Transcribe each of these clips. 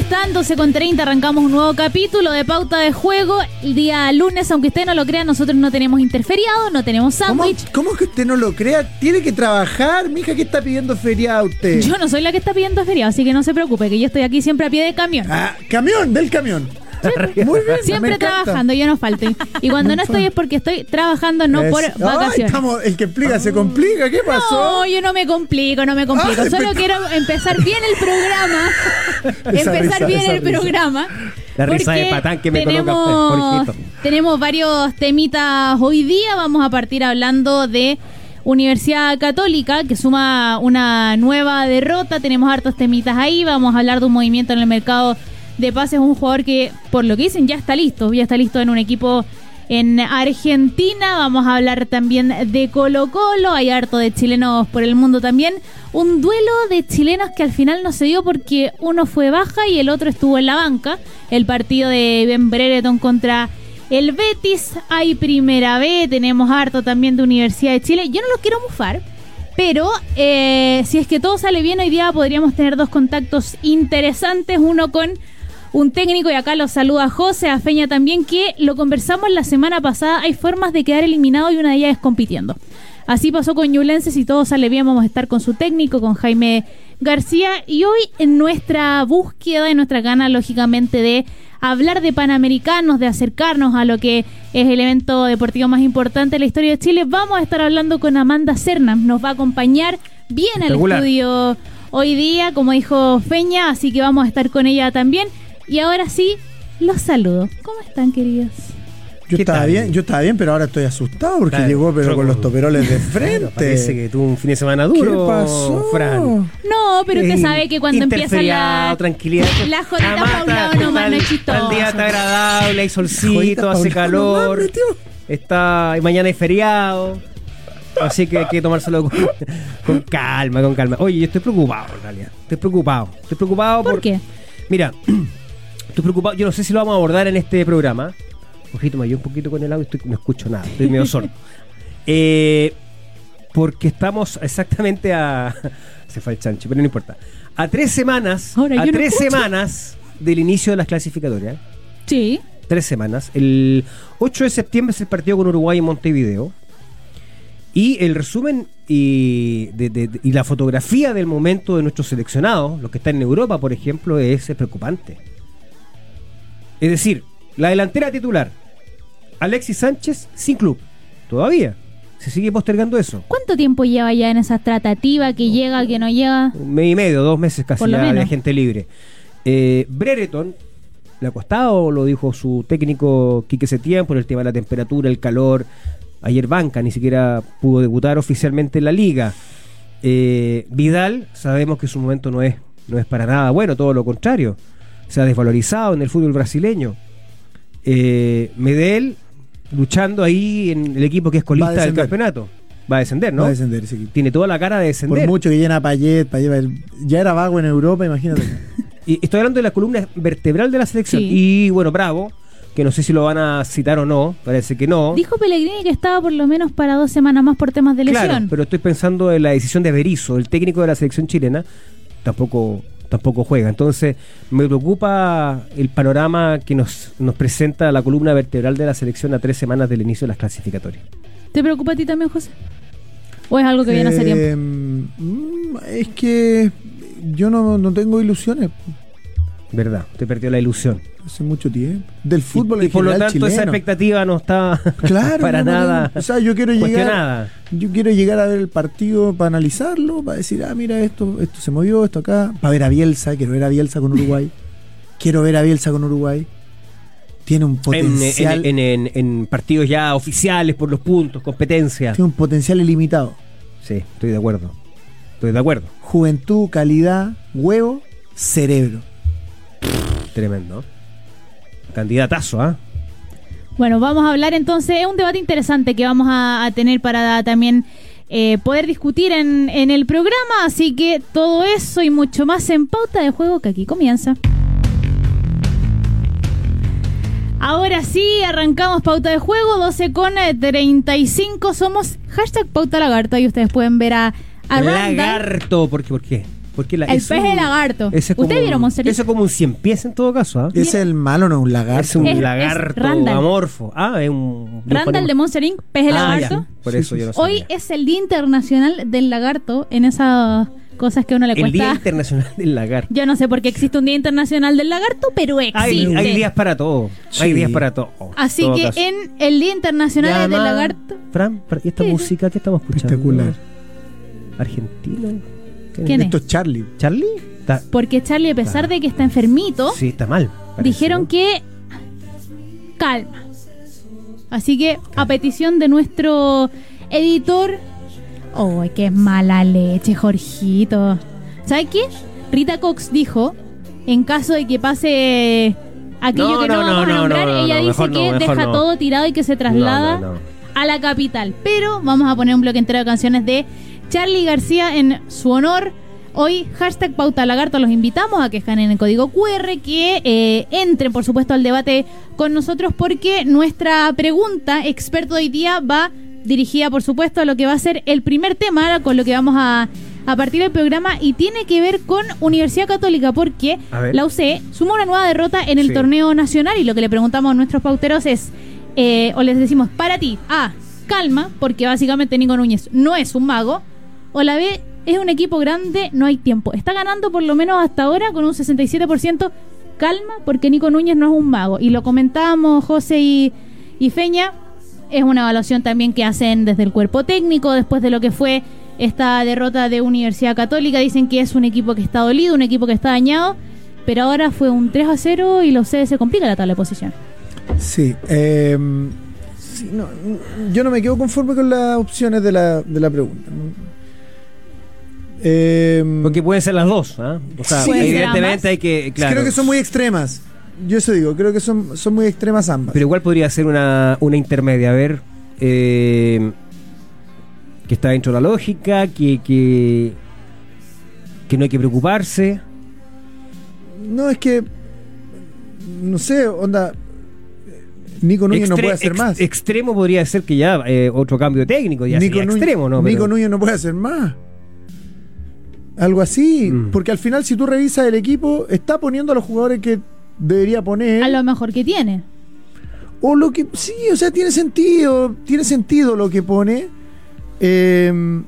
están? 12 con 30, arrancamos un nuevo capítulo de Pauta de Juego. El día lunes, aunque usted no lo crea, nosotros no tenemos interferiado, no tenemos ¿Cómo, sándwich. cómo es que usted no lo crea? Tiene que trabajar, mija, ¿qué está pidiendo feriado usted? Yo no soy la que está pidiendo feriado, así que no se preocupe, que yo estoy aquí siempre a pie de camión. Ah, camión, del camión. Muy bien, Siempre trabajando, yo no falte. Y cuando no estoy es porque estoy trabajando, no Es- por Ay, vacaciones. estamos- el que explica se complica, ¿qué pasó? No, yo no me complico, no me complico. Ay, Solo quiero empezar bien el programa. Esa empezar risa, bien el risa. programa. La risa de patán que me tenemos, coloca tenemos varios temitas hoy día. Vamos a partir hablando de Universidad Católica, que suma una nueva derrota. Tenemos hartos temitas ahí. Vamos a hablar de un movimiento en el mercado de pases. Un jugador que, por lo que dicen, ya está listo. Ya está listo en un equipo en Argentina. Vamos a hablar también de Colo Colo. Hay harto de chilenos por el mundo también. Un duelo de chilenos que al final no se dio porque uno fue baja y el otro estuvo en la banca. El partido de Ben Brereton contra el Betis. Hay Primera B. Tenemos harto también de Universidad de Chile. Yo no los quiero mufar. Pero eh, si es que todo sale bien hoy día podríamos tener dos contactos interesantes. Uno con un técnico y acá los saluda José, a Feña también, que lo conversamos la semana pasada. Hay formas de quedar eliminado y una de ellas es compitiendo. Así pasó con Ñublense, si todo sale bien vamos a estar con su técnico, con Jaime García. Y hoy en nuestra búsqueda, en nuestra gana, lógicamente, de hablar de Panamericanos, de acercarnos a lo que es el evento deportivo más importante de la historia de Chile, vamos a estar hablando con Amanda Serna. Nos va a acompañar bien al estudio hoy día, como dijo Feña, así que vamos a estar con ella también. Y ahora sí, los saludo. ¿Cómo están, queridos? Yo ¿Qué estaba tal? bien, yo estaba bien, pero ahora estoy asustado porque Claro, llegó pero con los toperoles de Claro, frente. Parece que tuvo un fin de semana ¿Qué duro, pasó? Fran. No, pero usted Eh, sabe que cuando empieza la... tranquilidad. la jodita mata, pa' un lado está nomás, el- no es chistoso. El día está agradable, hay Jodita solcito, hace calor. nomás. Está, y mañana hay feriado. Así que hay que tomárselo con, con calma, con calma. Oye, yo estoy preocupado en realidad. Estoy preocupado. Estoy preocupado ¿Por qué? Mira, estoy preocupado. Yo no sé si lo vamos a abordar en este programa. Ojito, me un poquito con el audio. Estoy, no escucho nada. Estoy medio sordo. Eh, porque estamos exactamente a. Se fue el chancho, pero no importa. A tres semanas. Ahora a no tres semanas del inicio de las clasificatorias. Sí. Tres semanas. El 8 de septiembre es el partido con Uruguay en Montevideo. Y el resumen y, de- de- de- y la fotografía del momento de nuestros seleccionados, los que están en Europa, por ejemplo, es, preocupante. Es decir, la delantera titular, Alexis Sánchez, sin club. Todavía. Se sigue postergando eso. ¿Cuánto tiempo lleva ya en esa tratativa que llega, que no llega? Un mes y medio, dos meses casi Por lo ya de menos. gente libre. Eh, Brereton, le ha costado, lo dijo su técnico Quique Setién, por el tema de la temperatura, el calor. Ayer Banca ni siquiera pudo debutar oficialmente en la liga. Eh, Vidal, sabemos que su momento no es, no es para nada bueno, todo lo contrario. Se ha desvalorizado en el fútbol brasileño. Eh, Medel, luchando ahí en el equipo que es colista del campeonato. Va a descender, ¿no? Va a descender ese equipo. Tiene toda la cara de descender. Por mucho que llena a Payet, Payet ya era vago en Europa, imagínate. Y estoy hablando de la columna vertebral de la selección. Sí. Y bueno, Bravo, que no sé si lo van a citar o no, parece que no. Dijo Pellegrini que estaba por lo menos para dos semanas más por temas de lesión. Claro, pero estoy pensando en la decisión de Berizzo, el técnico de la selección chilena, tampoco tampoco juega. Entonces, me preocupa el panorama que nos, nos presenta la columna vertebral de la selección a tres semanas del inicio de las clasificatorias. ¿Te preocupa a ti también, José? ¿O es algo que viene hace Eh, tiempo? mm, Es que yo no, no tengo ilusiones ¿Verdad? Te perdió la ilusión. hace mucho tiempo. Del fútbol y, y en por lo tanto esa expectativa no está Claro, para no, nada no. O sea, yo quiero llegar, yo quiero llegar a ver el partido para analizarlo, para decir, ah, mira, esto, esto se movió, esto acá, para ver a Bielsa, quiero ver a Bielsa con Uruguay. quiero ver a Bielsa con Uruguay. Tiene un En, potencial, en- en- en partidos ya oficiales por los puntos, competencia. tiene un potencial ilimitado. Sí, estoy de acuerdo. Estoy de acuerdo. Juventud, calidad, huevo, cerebro. Tremendo. Candidatazo, ¿ah? Bueno, vamos a hablar entonces, es un debate interesante que vamos a, a tener para también eh, poder discutir en, en el programa, así que todo eso y mucho más en pauta de juego que aquí comienza. Ahora sí, arrancamos pauta de juego, 12 con eh, 35, somos hashtag pauta lagarta y ustedes pueden ver a, a. Lagarto, ¿por qué? ¿Por qué? Porque la, El es pez un- de lagarto. ese es ¿Usted como vieron Monster Inc? Eso es como un cien pies en todo caso. Ese es el malo, no un lagarto. Es un Es- es lagarto Randall. amorfo. Ah, es un. Randall de Monster Inc., pez de Ah, lagarto. ya. Por eso sí, yo no Hoy sabía. es el Día Internacional del Lagarto en esas cosas que a uno le el cuesta. Día Internacional del Lagarto. Yo no sé por qué existe un Día Internacional del Lagarto, pero existe. Hay, hay días para todo. Hay días para todo. Así todo que caso. en el Día Internacional Llama- del Lagarto. Fran, Fran, ¿y esta ¿Qué? música que estamos escuchando? Espectacular. ¿Argentina? ¿Quién es? Esto es Charlie. ¿Charlie? Está- Porque Charlie, a pesar de que está enfermito, Sí, está mal. parece, dijeron ¿no? que calma. Así que a petición de nuestro editor, oh, qué mala leche, Jorgito. ¿Sabe qué? Rita Cox dijo, en caso de que pase aquello No, que no, no, vamos no, a no, nombrar, no, ella no, dice que deja no. todo tirado y que se traslada No, no, no. a la capital. Pero vamos a poner un bloque entero de canciones de Charlie García en su honor. Hoy, hashtag Pauta Lagarto, los invitamos a que escanen el código QR, que eh, entren, por supuesto, al debate con nosotros, porque nuestra pregunta, experto de hoy día, va dirigida, por supuesto, a lo que va a ser el primer tema, con lo que vamos a, a partir del programa, y tiene que ver con Universidad Católica, porque la UC sumó una nueva derrota en el Sí. torneo nacional, y lo que le preguntamos a nuestros pauteros es, eh, o les decimos, para ti, A, calma, porque básicamente Nico Núñez no es un mago, o la B, es un equipo grande, no hay tiempo. Está ganando por lo menos hasta ahora con un 67%, calma, porque Nico Núñez no es un mago. Y lo comentábamos José y, y Feña, es una evaluación también que hacen desde el cuerpo técnico, después de lo que fue esta derrota de Universidad Católica, dicen que es un equipo que está dolido, un equipo que está dañado, pero ahora fue un 3 a 0 y los C se complica la tabla de posición. Sí. eh, sí, no, yo no me quedo conforme con las opciones de la, de la pregunta. Eh, Porque pueden ser las dos. ¿ah? O sea, Sí. Evidentemente hay que. Claro. Creo que son muy extremas. Yo eso digo, creo que son, son muy extremas ambas. Pero igual podría ser una, una intermedia. A ver. eh, que está dentro de la lógica, que, que, que no hay que preocuparse. No, es que. No sé, onda. Nico Núñez no puede hacer ex- más. Extremo podría ser que ya eh, otro cambio técnico, ya Nico, sería Núñez, extremo, ¿no? Nico Pero- Núñez no puede hacer más. Algo así. Mm. Porque al final, si tú revisas el equipo, está poniendo a los jugadores que debería poner. A lo mejor que tiene. O lo que. Sí, o sea, tiene sentido. Tiene sentido lo que pone. Eh,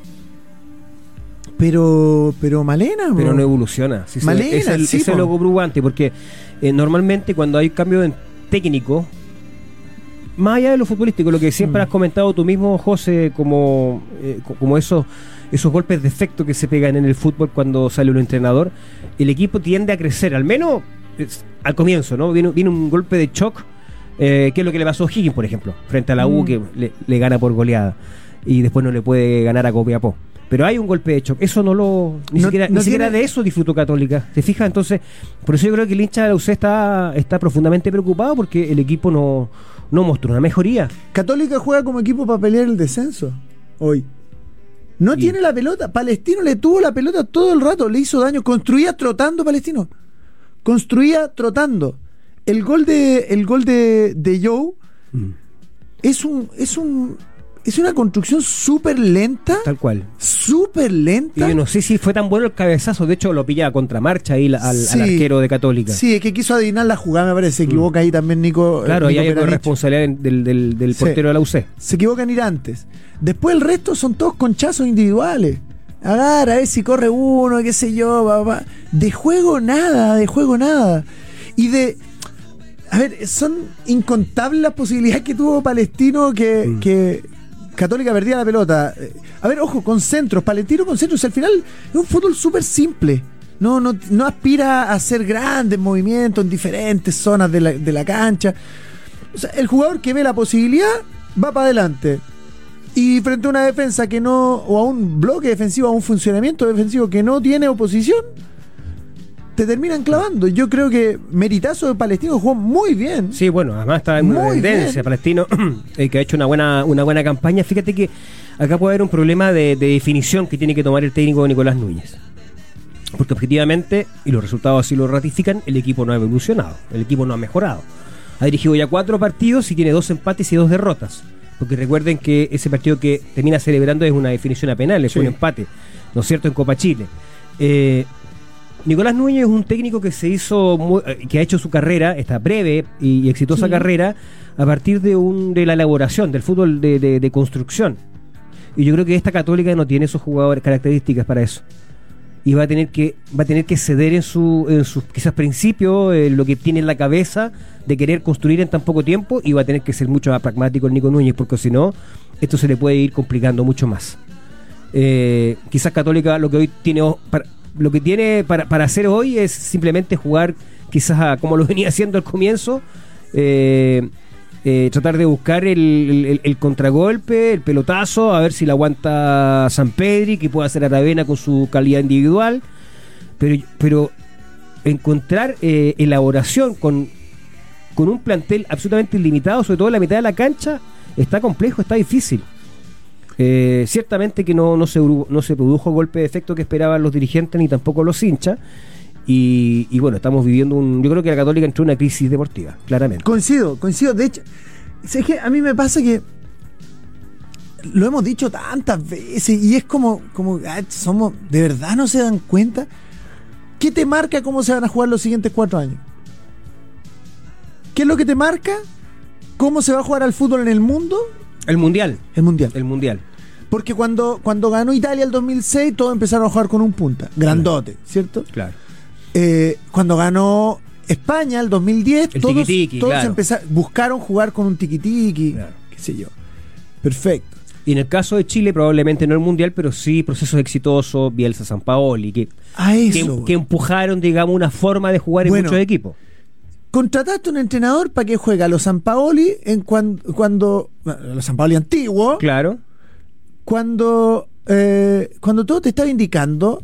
pero. Pero Malena. pero no evoluciona. Sí, Malena, es el, sí, es el porque eh, normalmente cuando hay cambio en técnico, más allá de lo futbolístico, lo que siempre Mm. has comentado tú mismo, José, como, eh, co- como esos, esos golpes de efecto que se pegan en el fútbol cuando sale un entrenador, el equipo tiende a crecer, al menos es- al comienzo, ¿no? Viene, viene un golpe de shock, eh, que es lo que le pasó a Higgins, por ejemplo, frente a la U, Mm. que le, le gana por goleada, y después no le puede ganar a Copiapó. Pero hay un golpe de shock. Eso no lo. Ni No- siquiera, no ni siquiera de eso disfrutó Católica. ¿Te fijas? Entonces, por eso yo creo que el hincha de la UC está, está profundamente preocupado porque el equipo no, no mostró una mejoría. Católica juega como equipo para pelear el descenso. Hoy. No Y- tiene la pelota. Palestino le tuvo la pelota todo el rato. Le hizo daño. Construía trotando Palestino. Construía trotando. El gol de, el gol de, de Joe es un. Es un. Es una construcción súper lenta. Tal cual. Súper Y lenta. yo no sé si fue tan bueno el cabezazo. De hecho, lo pilla a contramarcha ahí al, al Sí. arquero de Católica. Sí, es que quiso adivinar la jugada, me parece. Se equivoca ahí también Nico. Mm. Claro, eh, ahí Nico hay de Peranich. responsabilidad del, del- del Sí. portero de la UC. se equivocan ir antes. Después el resto son todos conchazos individuales. Agarra, a ver si corre uno, qué sé yo, va. De juego nada, de juego nada. Y de. A ver, son incontables las posibilidades que tuvo Palestino que, Mm. que Católica perdía la pelota. Eh, A ver, ojo, con centros, Palestino con centros. Al final es un fútbol súper simple. No, no, no aspira a hacer grandes movimientos en diferentes zonas de la, de la cancha. O sea, el jugador que ve la posibilidad va para adelante. Y frente a una defensa que no, o a un bloque defensivo, a un funcionamiento defensivo que no tiene oposición, te terminan clavando. Yo creo que Meritazo de Palestino jugó muy bien. Sí, bueno, además está en Muy tendencia. Palestino, eh, que ha hecho una buena, una buena campaña. Fíjate que acá puede haber un problema de, de definición que tiene que tomar el técnico Nicolás Núñez. Porque objetivamente, y los resultados así lo ratifican, el equipo no ha evolucionado, el equipo no ha mejorado. Ha dirigido ya cuatro partidos y tiene dos empates y dos derrotas. Porque recuerden que ese partido que termina celebrando es una definición a penales, fue Sí. un empate, ¿no es cierto?, en Copa Chile. Eh, Nicolás Núñez es un técnico que se hizo, muy- eh, que ha hecho su carrera, esta breve y, exitosa Sí. carrera, a partir de un de la elaboración, del fútbol de, de- de construcción. Y yo creo que esta Católica no tiene esos jugadores características para eso. Y va a tener que, va a tener que ceder en su, en sus quizás principios, en lo que tiene en la cabeza de querer construir en tan poco tiempo, y va a tener que ser mucho más pragmático el Nico Núñez, porque si no, esto se le puede ir complicando mucho más. Eh, quizás Católica lo que hoy tiene para- lo que tiene para, para hacer hoy es simplemente jugar quizás a- como lo venía haciendo al comienzo eh, eh, tratar de buscar el, el- contragolpe el pelotazo a ver si la aguanta San Pedri que pueda hacer Aravena con su calidad individual. Pero pero encontrar eh, elaboración con con un plantel absolutamente ilimitado sobre todo en la mitad de la cancha está complejo está difícil eh, ciertamente que no, no, se, no se produjo golpe de efecto que esperaban los dirigentes ni tampoco los hinchas. Y, y bueno, estamos viviendo un. Yo creo que la Católica entró en una crisis deportiva, claramente. Coincido, coincido. De hecho, es que a mí me pasa que lo hemos dicho tantas veces y es como, como ah, somos, de verdad no se dan cuenta. ¿Qué te marca cómo se van a jugar los siguientes cuatro años? ¿Qué es lo que te marca? ¿Cómo se va a jugar al fútbol en el mundo? El mundial. El mundial. El mundial. Porque cuando, cuando ganó Italia el 2006, todos empezaron a jugar con un punta, grandote, ¿cierto? Claro. Eh, cuando ganó España el 2010, El todos, tiquitiqui, todos claro. empezaron, buscaron jugar con un tiquitiqui, Claro. qué sé yo. Perfecto. Y en el caso de Chile, probablemente no el mundial, pero sí procesos exitosos, Bielsa San Paoli, que, A que, empujaron, digamos, una forma de jugar Bueno. en muchos equipos. Contrataste un entrenador para que juegue a los San Paoli en cuan- cuando. Bueno, a los San Paoli antiguos. Claro. Cuando. eh, cuando todo te estaba indicando.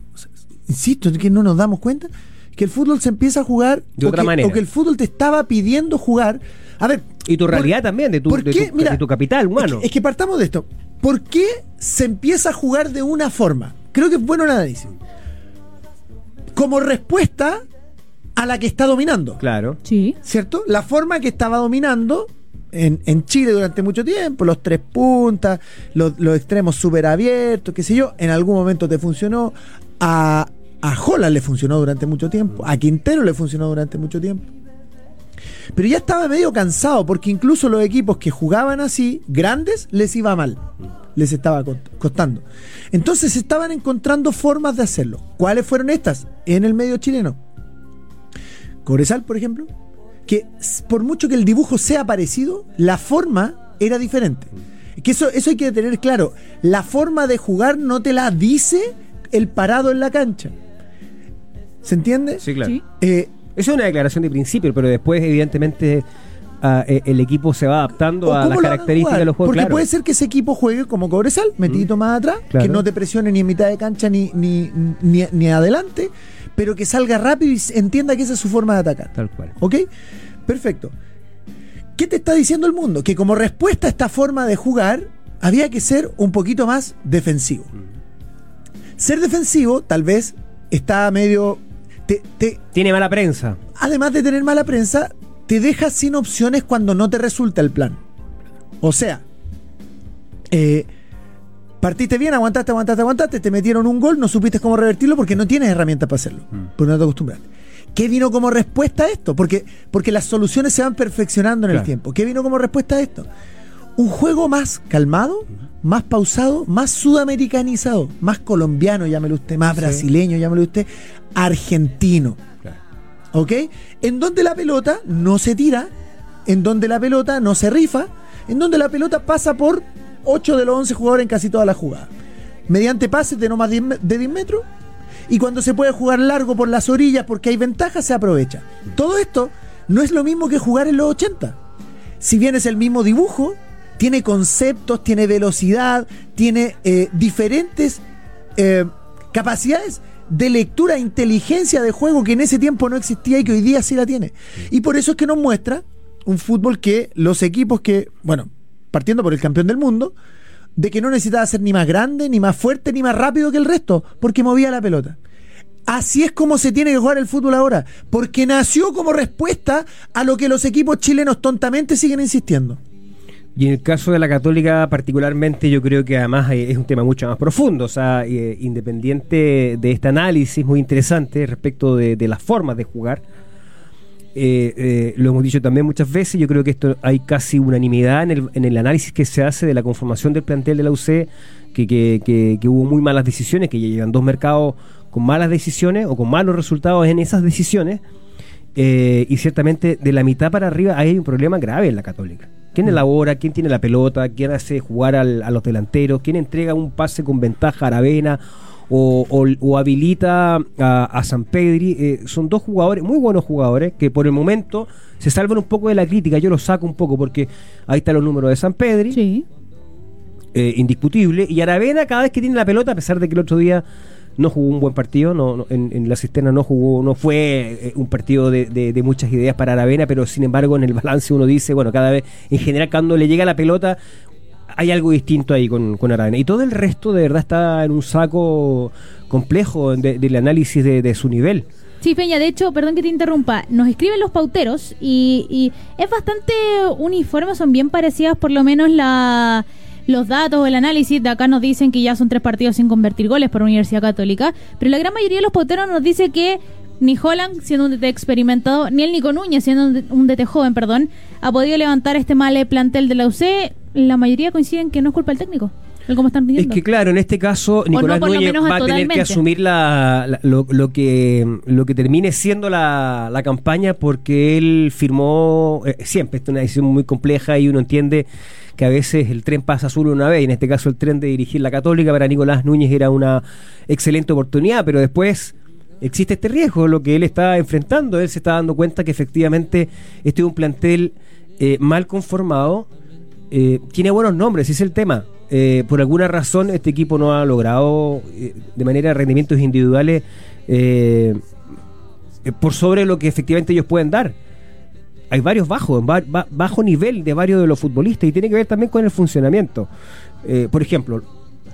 Insisto, que no nos damos cuenta. Que el fútbol se empieza a jugar. De o otra que, manera. O que el fútbol te estaba pidiendo jugar. A ver. Y tu por- realidad también, de tu, ¿por de qué? tu- Mira, de tu capital humano. Es que, es que partamos de esto. ¿Por qué se empieza a jugar de una forma? Creo que es bueno el análisis. Como respuesta a la que está dominando. Claro. Sí. ¿Cierto? La forma que estaba dominando en, Chile durante mucho tiempo, los tres puntas, los, extremos súper abiertos, qué sé yo, en algún momento te funcionó. A, a Holland le funcionó durante mucho tiempo, a Quintero le funcionó durante mucho tiempo. Pero ya estaba medio cansado porque incluso los equipos que jugaban así, grandes, les iba mal. Les estaba co- costando. Entonces estaban encontrando formas de hacerlo. ¿Cuáles fueron estas? En el medio chileno. Cobresal, por ejemplo, que por mucho que el dibujo sea parecido, la forma era diferente. Que eso, eso hay que tener claro. La forma de jugar no te la dice el parado en la cancha. ¿Se entiende? Sí, claro. Sí. Eh, Esa es una declaración de principio, pero después, evidentemente, ah, eh, el equipo se va adaptando a las características de los juegos. Porque claro. puede ser que ese equipo juegue como Cobresal, metidito más atrás, Claro. que no te presione ni en mitad de cancha ni, ni, ni, ni adelante, pero que salga rápido y entienda que esa es su forma de atacar. Tal cual. ¿Ok? Perfecto. ¿Qué te está diciendo el mundo? Que como respuesta a esta forma de jugar, había que ser un poquito más defensivo. Ser defensivo, tal vez, está medio. Te, te- Tiene mala prensa. además de tener mala prensa, te deja sin opciones cuando no te resulta el plan. O sea, eh, partiste bien, aguantaste, aguantaste, aguantaste, te metieron un gol, no supiste cómo revertirlo porque no tienes herramientas para hacerlo, porque no te acostumbraste. ¿Qué vino como respuesta a esto? Porque, porque las soluciones se van perfeccionando en el tiempo. ¿Qué vino como respuesta a esto? Un juego más calmado, más pausado, más sudamericanizado, más colombiano, llámelo usted, más Sí. brasileño, llámelo usted, argentino. ¿Ok? En donde la pelota no se tira, en donde la pelota no se rifa, en donde la pelota pasa por 8 de los 11 jugadores en casi todas las jugadas. Mediante pases de no más 10 me- de 10 metros. Y cuando se puede jugar largo por las orillas porque hay ventaja, se aprovecha. Todo esto no es lo mismo que jugar en los 80. Si bien es el mismo dibujo, tiene conceptos, tiene velocidad, tiene eh, diferentes eh, capacidades de lectura inteligencia de juego que en ese tiempo no existía y que hoy día sí la tiene. Y por eso es que nos muestra un fútbol que los equipos que, bueno, partiendo por el campeón del mundo, de que no necesitaba ser ni más grande, ni más fuerte, ni más rápido que el resto, porque movía la pelota. Así es como se tiene que jugar el fútbol ahora, porque nació como respuesta a lo que los equipos chilenos tontamente siguen insistiendo. Y en el caso de la católica particularmente yo creo que además es un tema mucho más profundo, o sea, eh, independiente de este análisis muy interesante respecto de, de las formas de jugar, eh, eh, lo hemos dicho también muchas veces, yo creo que esto hay casi unanimidad en el, en el análisis que se hace de la conformación del plantel de la UC, que, que, que- que hubo muy malas decisiones, que ya llevan dos mercados con malas decisiones o con malos resultados en esas decisiones, eh, y ciertamente de la mitad para arriba hay un problema grave en la católica. ¿Quién elabora? ¿Quién tiene la pelota? ¿Quién hace jugar al- a los delanteros? ¿Quién entrega un pase con ventaja a Aravena? O, o- o habilita a, a San Pedri. Eh, son dos jugadores, muy buenos jugadores, que por el momento se salvan un poco de la crítica. Yo los saco un poco porque ahí están los números de San Pedri, Sí. eh, indiscutible. Y Aravena, cada vez que tiene la pelota, a pesar de que el otro día no jugó un buen partido, no, no- en, en la cisterna no jugó, no fue eh, un partido de, de- de muchas ideas para Aravena, pero sin embargo en el balance uno dice, bueno, cada vez, en general cuando le llega la pelota, hay algo distinto ahí con, con. Y todo el resto de verdad está en un saco complejo de- del análisis de, de su nivel. Sí, Peña, de hecho, perdón que te interrumpa, nos escriben los pauteros y, y es bastante uniforme, son bien parecidas por lo menos la, los datos o el análisis. De acá nos dicen que ya son tres partidos sin convertir goles para Universidad Católica, pero la gran mayoría de los pauteros nos dice que ni Holland, siendo un DT experimentado, ni el Nico Núñez, siendo un DT joven, perdón, ha podido levantar este mal plantel de la UC. La mayoría coinciden que no es culpa del técnico, el cómo están Es rindiendo. que claro, en este caso Nicolás Núñez va a tener que asumir la, la- lo, lo que lo que termine siendo la, la campaña porque él firmó eh, siempre, esta es una decisión muy compleja y uno entiende que a veces el tren pasa solo una vez, y en este caso el tren de dirigir la Católica para Nicolás Núñez era una excelente oportunidad, pero después existe este riesgo, lo que él está enfrentando, él se está dando cuenta que efectivamente este es un plantel eh, mal conformado, eh, tiene buenos nombres, es el tema. Eh, por alguna razón este equipo no ha logrado eh, de manera de rendimientos individuales por sobre lo que efectivamente ellos pueden dar. Hay varios bajos, ba- ba- bajo nivel de varios de los futbolistas y tiene que ver también con el funcionamiento. Por ejemplo,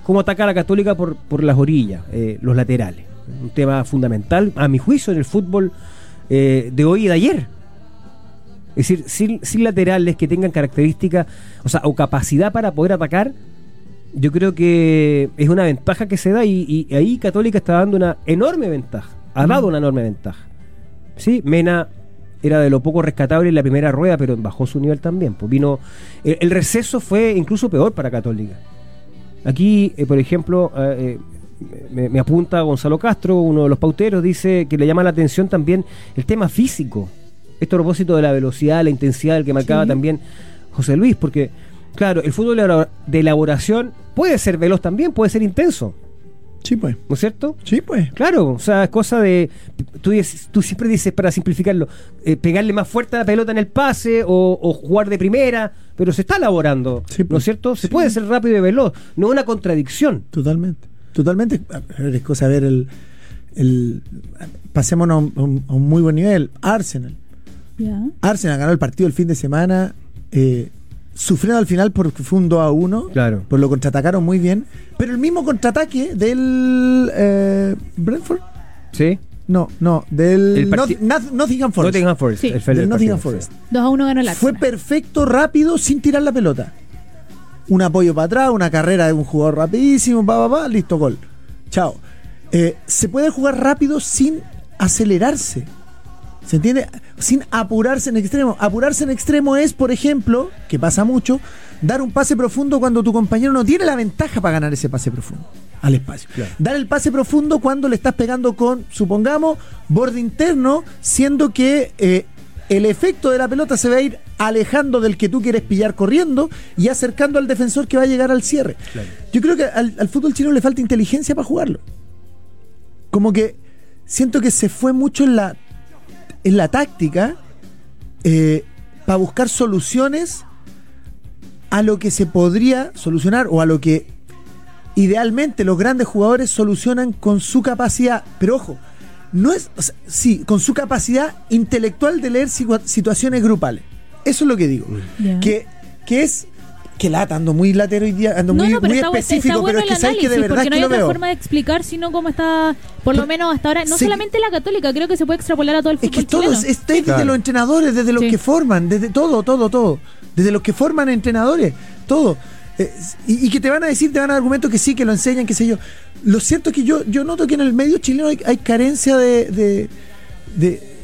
cómo atacar a la Católica por, por las orillas, los laterales. Un tema fundamental, a mi juicio, en el fútbol de hoy y de ayer. Es decir, sin, sin laterales que tengan características, o sea, o capacidad para poder atacar, yo creo que es una ventaja que se da y, y ahí Católica está dando una enorme ventaja. Ha dado una enorme ventaja. Sí, Mena era de lo poco rescatable en la primera rueda, pero bajó su nivel también. Pues vino, el, el receso fue incluso peor para Católica. Aquí, eh, por ejemplo, eh, eh, me, me apunta Gonzalo Castro, uno de los pauteros, dice que le llama la atención también el tema físico. Esto a propósito de la velocidad, la intensidad del que marcaba Sí. también José Luis, porque, claro, el fútbol de elabora- de elaboración puede ser veloz también, puede ser intenso, Sí, pues. ¿no es cierto? Sí, pues. Claro, o sea, es cosa de. Tú, dices- tú siempre dices, para simplificarlo, eh, pegarle más fuerte a la pelota en el pase o, o jugar de primera, pero se está elaborando, Sí, ¿no pues. es cierto? Se Sí. puede ser rápido y veloz, no es una contradicción. Totalmente. Totalmente. A ver, es cosa ver el. el pasémonos a a un- a un muy buen nivel. Arsenal. Arsenal ganó el partido el fin de semana. Eh, sufriendo al final porque fue un 2 a 1. Claro. Pues lo contraatacaron muy bien. Pero el mismo contraataque del. Eh, Brentford. ¿Sí? No, no. Del. Not- Not- Nottingham Forest. Nottingham Forest. Sí. el del el Nottingham Forest. 2 a 1 ganó el Fue Arsenal. perfecto, rápido, sin tirar la pelota. Un apoyo para atrás, una carrera de un jugador rapidísimo, pa, pa, pa, listo, gol. Chao. Eh, se puede jugar rápido sin acelerarse. ¿Se entiende? Sin apurarse en extremo. Apurarse en extremo es, por ejemplo, que pasa mucho, dar un pase profundo cuando tu compañero no tiene la ventaja para ganar ese pase profundo al espacio. Claro. Dar el pase profundo cuando le estás pegando con, supongamos, borde interno, siendo que eh, el efecto de la pelota se va a ir alejando del que tú quieres pillar corriendo y acercando al defensor que va a llegar al cierre. Claro. Yo creo que al, al fútbol chino le falta inteligencia para jugarlo. Como que siento que se fue mucho en la, en la táctica para buscar soluciones a lo que se podría solucionar o a lo que idealmente los grandes jugadores solucionan con su capacidad. Pero ojo, no es, o sea, sí, con su capacidad intelectual de leer situa- situaciones grupales. Eso es lo que digo. Ya. Que, que es que lata, ando muy latero hoy día, ando No, muy, no, pero muy está, específico, está bueno pero es que el sabes que de verdad porque es no que hay lo otra veo. forma de explicar, sino cómo está, por lo menos hasta ahora, no Sí. solamente la católica, creo que se puede extrapolar a todo el Es fútbol que todo chileno. es, es desde Claro. los entrenadores, desde los Sí. que forman, desde todo, todo, todo. desde los que forman entrenadores, todo. Eh, y, y que te van a decir, te van a dar argumentos que sí, que lo enseñan, qué sé yo. Lo cierto es que yo, yo noto que en el medio chileno hay, hay carencia de, de, de-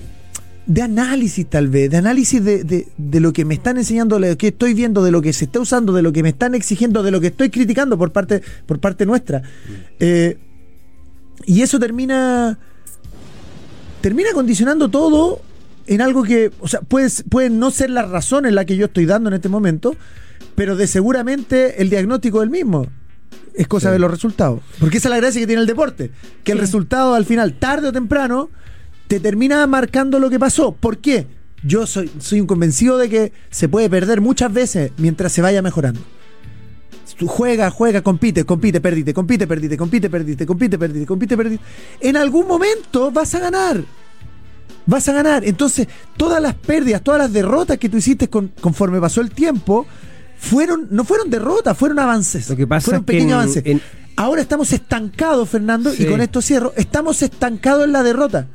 de análisis tal vez, de análisis de, de- de lo que me están enseñando, de lo que estoy viendo, de lo que se está usando, de lo que me están exigiendo, de lo que estoy criticando por parte, por parte nuestra. Eh, y eso termina termina condicionando todo en algo que, o sea, puede, puede no ser la razón en la que yo estoy dando en este momento, pero de seguramente el diagnóstico del mismo. Es cosa Sí. de los resultados. Porque esa es la gracia que tiene el deporte. Que el resultado al final, tarde o temprano, te termina marcando lo que pasó. ¿Por qué? Yo soy, soy un convencido de que se puede perder muchas veces mientras se vaya mejorando. Tú juega, juega, compite, compite, perdite, compite, perdite, compite, perdite, compite, perdite, compite, perdite. En algún momento vas a ganar. Vas a ganar. Entonces, todas las pérdidas, todas las derrotas que tú hiciste con- conforme pasó el tiempo, fueron, no fueron derrotas, fueron avances. Lo que pasa fueron es que pequeños en- avances. en- Ahora estamos estancados, Fernando, Sí. y con esto cierro. Estamos estancados en la derrota.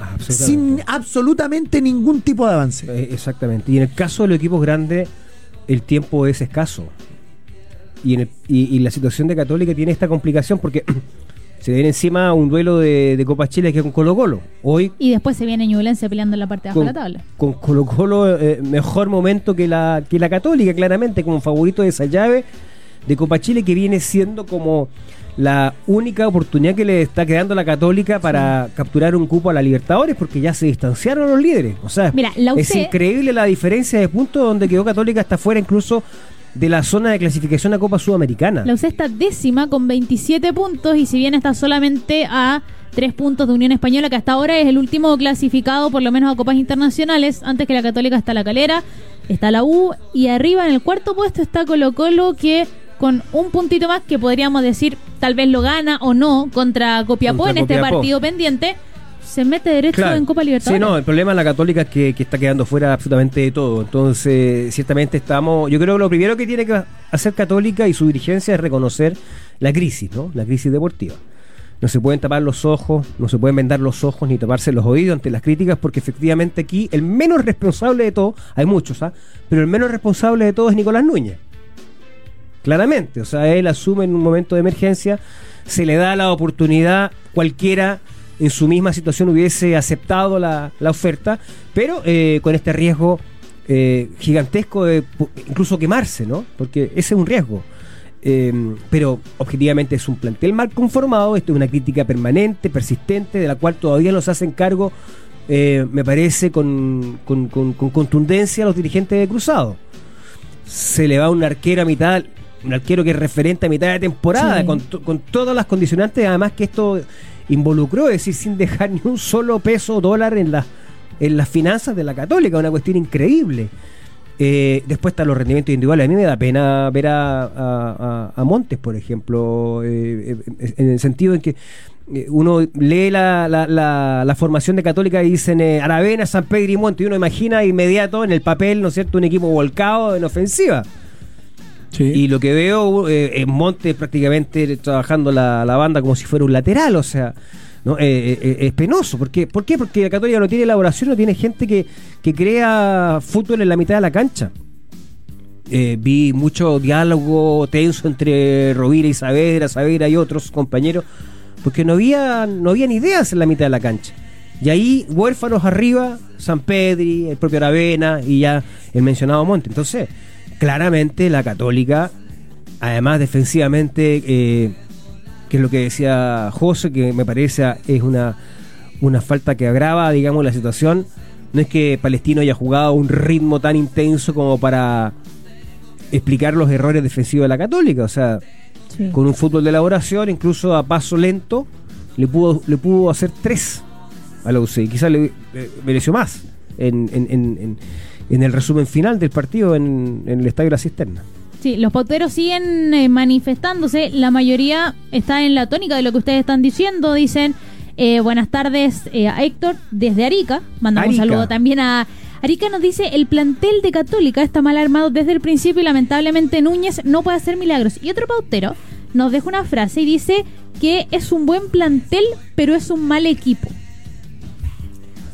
Absolutamente. Sin absolutamente ningún tipo de avance. Eh, Exactamente. Y en el caso de los equipos grandes, el tiempo es escaso. Y, en el- y- y la situación de Católica tiene esta complicación porque se viene encima un duelo de, de Copa Chile que es con Colo Colo. Hoy Y después se viene Ñublense peleando en la parte de abajo de la tabla. con Colo Colo eh, mejor momento que la, que la Católica, claramente, como favorito de esa llave de Copa Chile que viene siendo como la única oportunidad que le está quedando a la Católica para capturar un cupo a la Libertadores porque ya se distanciaron los líderes. O sea, Mira, la es UC increíble la diferencia de puntos donde quedó Católica hasta fuera incluso de la zona de clasificación a Copa Sudamericana. La UC está décima con 27 puntos y si bien está solamente a 3 puntos de Unión Española, que hasta ahora es el último clasificado por lo menos a copas internacionales, antes que la Católica está la Calera, está la U y arriba en el cuarto puesto está Colo Colo que con un puntito más que podríamos decir tal vez lo gana o no contra Copiapó Contra en este Copiapó. partido pendiente, se mete derecho Claro. en Copa Libertadores. Sí, no, el problema de la Católica es que, que está quedando fuera absolutamente de todo. Entonces, ciertamente estamos. Yo creo que lo primero que tiene que hacer Católica y su dirigencia es reconocer la crisis, ¿no? La crisis deportiva. No se pueden tapar los ojos, no se pueden vendar los ojos ni taparse los oídos ante las críticas, porque efectivamente aquí el menos responsable de todo, hay muchos, ¿ah? Pero el menos responsable de todo es Nicolás Núñez. Claramente, o sea, él asume en un momento de emergencia, se le da la oportunidad, cualquiera en su misma situación hubiese aceptado la, la oferta, pero eh, con este riesgo eh, gigantesco de incluso quemarse, ¿no? Porque ese es un riesgo. Eh, pero objetivamente es un plantel mal conformado, esto es una crítica permanente, persistente, de la cual todavía no se hacen cargo, eh, me parece, con, con- con- con contundencia los dirigentes de Cruzado se le va un arquero a mitad, un arquero que es referente a mitad de temporada, Sí. con, con todas las condicionantes, además que esto involucró, es decir, sin dejar ni un solo peso o dólar en, las en las finanzas de la Católica, una cuestión increíble. Eh, después están los rendimientos individuales. A mí me da pena ver a, a- a- Montes, por ejemplo, eh, eh, en el sentido en que eh, uno lee la, la- la- la formación de Católica y dicen eh, Aravena, San Pedro y Monte, y uno imagina inmediato en el papel, ¿no es cierto?, un equipo volcado en ofensiva. Y lo que veo eh, es Montes prácticamente trabajando la, la banda como si fuera un lateral, o sea, ¿no? Eh, eh, eh, es penoso. ¿Por qué? ¿Por qué? Porque la Católica no tiene elaboración, no tiene gente que, que crea fútbol en la mitad de la cancha. Vi mucho diálogo tenso entre Rovira y Saavedra, Saavedra y otros compañeros, porque no había, no habían ideas en la mitad de la cancha. Y ahí, huérfanos arriba, San Pedri, el propio Aravena y ya el mencionado Monte. Entonces, claramente la Católica, además defensivamente, eh, que es lo que decía José, que me parece es una, una falta que agrava, digamos, la situación. No es que Palestino haya jugado a un ritmo tan intenso como para explicar los errores defensivos de la Católica. O sea, Sí. con un fútbol de elaboración, incluso a paso lento, le pudo, le pudo hacer tres a la UC. Quizás le eh, mereció más en, en- en- en- en el resumen final del partido en, en el Estadio de la Cisterna. Sí, los pauteros siguen eh, manifestándose. La mayoría está en la tónica de lo que ustedes están diciendo. Dicen eh, buenas tardes eh, a Héctor desde Arica. Mandamos un Arica. saludo también a Arica. Nos dice el plantel de Católica está mal armado desde el principio y lamentablemente Núñez no puede hacer milagros. Y otro pautero nos deja una frase y dice que es un buen plantel, pero es un mal equipo.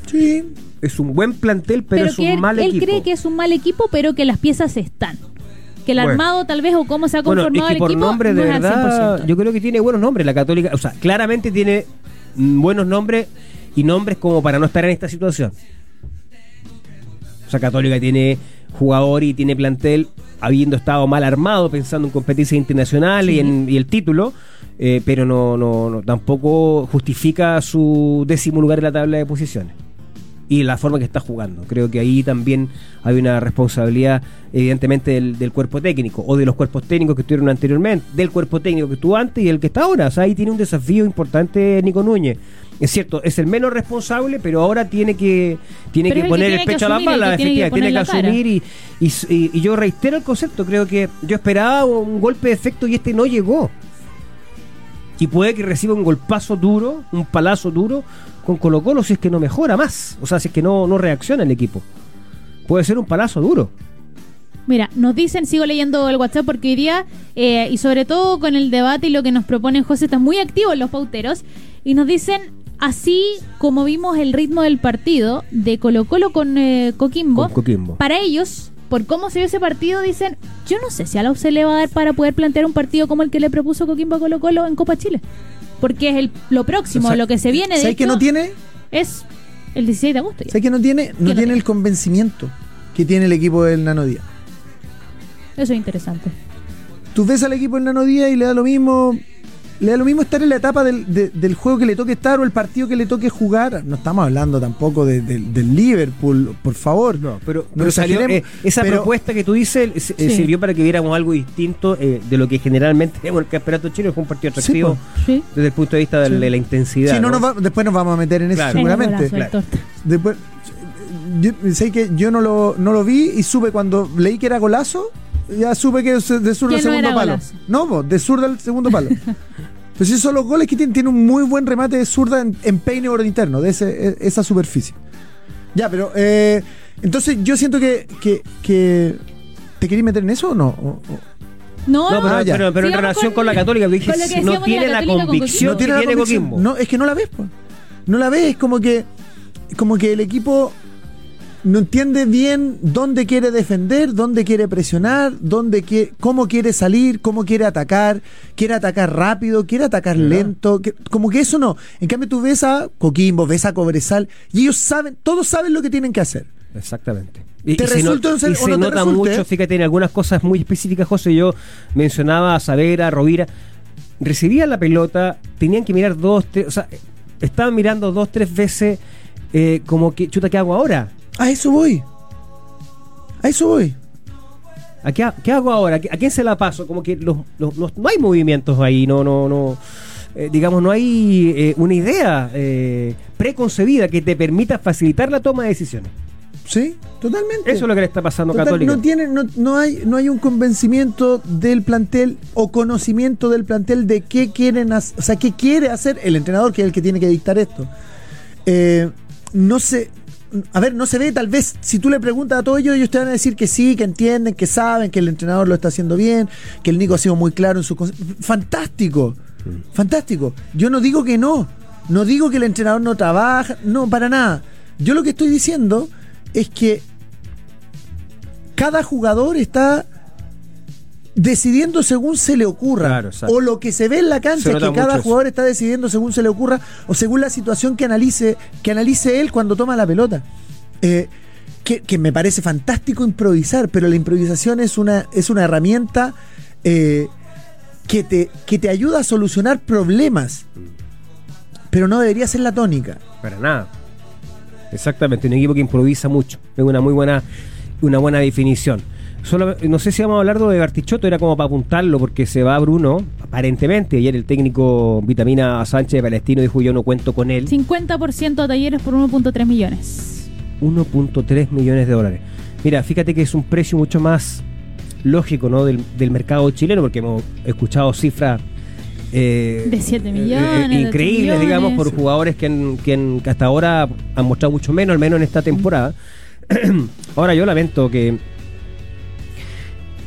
Sí, es un buen plantel, pero, es un él, mal él equipo. cree que es un mal equipo, pero que las piezas están. Que el Bueno. armado tal vez o cómo se ha Bueno, conformado es que el por equipo nombre, de no es al verdad, 100%. yo creo que tiene buenos nombres la Católica. O sea, claramente tiene mm, buenos nombres y nombres como para no estar en esta situación. O sea, Católica tiene jugador y tiene plantel habiendo estado mal armado, pensando en competencias internacionales y, en, y el título, eh, pero no, no, no- tampoco justifica su décimo lugar en la tabla de posiciones. Y la forma que está jugando. Creo que ahí también hay una responsabilidad, evidentemente, del, del cuerpo técnico o de los cuerpos técnicos que estuvieron anteriormente, del cuerpo técnico que estuvo antes y el que está ahora. O sea, ahí tiene un desafío importante Nico Núñez. Es cierto, es el menos responsable, pero ahora tiene que tiene Pero que es el que poner el que pecho a la bala, tiene que efectivamente, tiene asumir y, y, y- y yo reitero el concepto, creo que yo esperaba un golpe de efecto y este no llegó. Y puede que reciba un golpazo duro, un palazo duro con Colo Colo si es que no mejora más. O sea, si es que no, no reacciona el equipo. Puede ser un palazo duro. Mira, nos dicen, sigo leyendo el WhatsApp porque hoy día, eh, y sobre todo con el debate y lo que nos proponen José, están muy activos los pauteros, y nos dicen, así como vimos el ritmo del partido de Colo Colo con eh, Coquimbo, Con Coquimbo. para ellos, por cómo se vio ese partido, dicen, yo no sé si a la U se le va a dar para poder plantear un partido como el que le propuso Coquimbo Colo Colo en Copa Chile. Porque es el, lo próximo, O sea, lo que se viene de ¿Sabes que no tiene? es el 16 de agosto. ya. ¿Sabes que no tiene? No no tiene tiene? el convencimiento que tiene el equipo del Nano Díaz. Eso es interesante. Tú ves al equipo del Nano Díaz y le da lo mismo. Le da lo mismo estar en la etapa del, de- del juego que le toque estar o el partido que le toque jugar. No estamos hablando tampoco de- de- del Liverpool, por favor. No, pero, No pero salió, eh, esa pero- propuesta que tú dices eh, Sí. sirvió para que viéramos algo distinto eh, de lo que generalmente vemos en el campeonato chile. Fue un partido Sí, atractivo Sí. desde el punto de vista de, Sí. de la intensidad. Sí, no, ¿no? nos va- después nos vamos a meter en eso Claro. Seguramente. claro. Después, yo, sé que yo no lo, no lo vi y supe cuando leí que era golazo, ya supe que es de sur del segundo palo. golazo. No, de sur del segundo palo. Pues esos son los goles que tiene, tiene un muy buen remate de zurda en, en peine por interno, de ese, e- esa superficie. Ya, pero eh, entonces yo siento que, que, que- ¿Te querías meter en eso o no? O- o- No, No, pero, Ah, pero- pero en relación con- con, la Católica, tú dijiste, con no tiene la convicción no tiene la tiene convicción. No, es que no la ves, po. No la ves, es como que como que el equipo no entiende bien dónde quiere defender, dónde quiere presionar, dónde quiere, cómo quiere salir, cómo quiere atacar, quiere atacar rápido, quiere atacar ¿Verdad? lento, que- como que eso no. En cambio tú ves a Coquimbo, ves a Cobresal y ellos saben, todos saben lo que tienen que hacer. Exactamente. Y, ¿Te y se, resulta no- se- y o se no te nota resulte? mucho, fíjate, en algunas cosas muy específicas, José, yo mencionaba a Savera, Rovira, recibían la pelota, tenían que mirar dos, tres, o sea, estaban mirando dos, tres veces eh, como que, chuta, ¿qué hago ahora? A eso voy. A eso voy. ¿A qué, ha- qué hago ahora? ¿A qué- ¿A quién se la paso? Como que los- los- los- no hay movimientos ahí, no, no, no. eh, digamos, no hay eh, una idea eh, preconcebida que te permita facilitar la toma de decisiones. ¿Sí? Totalmente. Eso es lo que le está pasando a Católica. no tiene no, no hay no hay un convencimiento del plantel o conocimiento del plantel de qué quieren hacer, o sea, qué quiere hacer el entrenador que es el que tiene que dictar esto. No se a ver, no se ve, tal vez si tú le preguntas a todos ellos, ellos te van a decir que sí, que entienden, que saben, que el entrenador lo está haciendo bien, que el Nico ha sido muy claro en su conce- fantástico. Fantástico. Yo no digo que no. No digo que el entrenador no trabaja, no, para nada. Yo lo que estoy diciendo es que cada jugador está decidiendo según se le ocurra. Claro, o lo que se ve en la cancha que cada jugador está decidiendo según se le ocurra o según la situación que analice, que analice él cuando toma la pelota. Eh, que, que me parece fantástico improvisar, pero la improvisación es una, es una herramienta eh, que, te, que te ayuda a solucionar problemas. Pero no debería ser la tónica. Para nada. Exactamente, un equipo que improvisa mucho. Es una muy buena, una buena definición. Solo, no sé si vamos a hablar de Bartichotto, era como para apuntarlo, porque se va Bruno, aparentemente. Ayer el técnico Vitamina Sánchez de Palestino dijo: Yo no cuento con él. 50% de talleres por 1.3 millones. 1.3 millones de dólares. Mira, fíjate que es un precio mucho más lógico ¿no? del, del mercado chileno, porque hemos escuchado cifras eh, De 7 eh, millones, de increíbles, 8 digamos, por jugadores que, han- que han- que hasta ahora han mostrado mucho menos, al menos en esta temporada. ahora yo lamento que.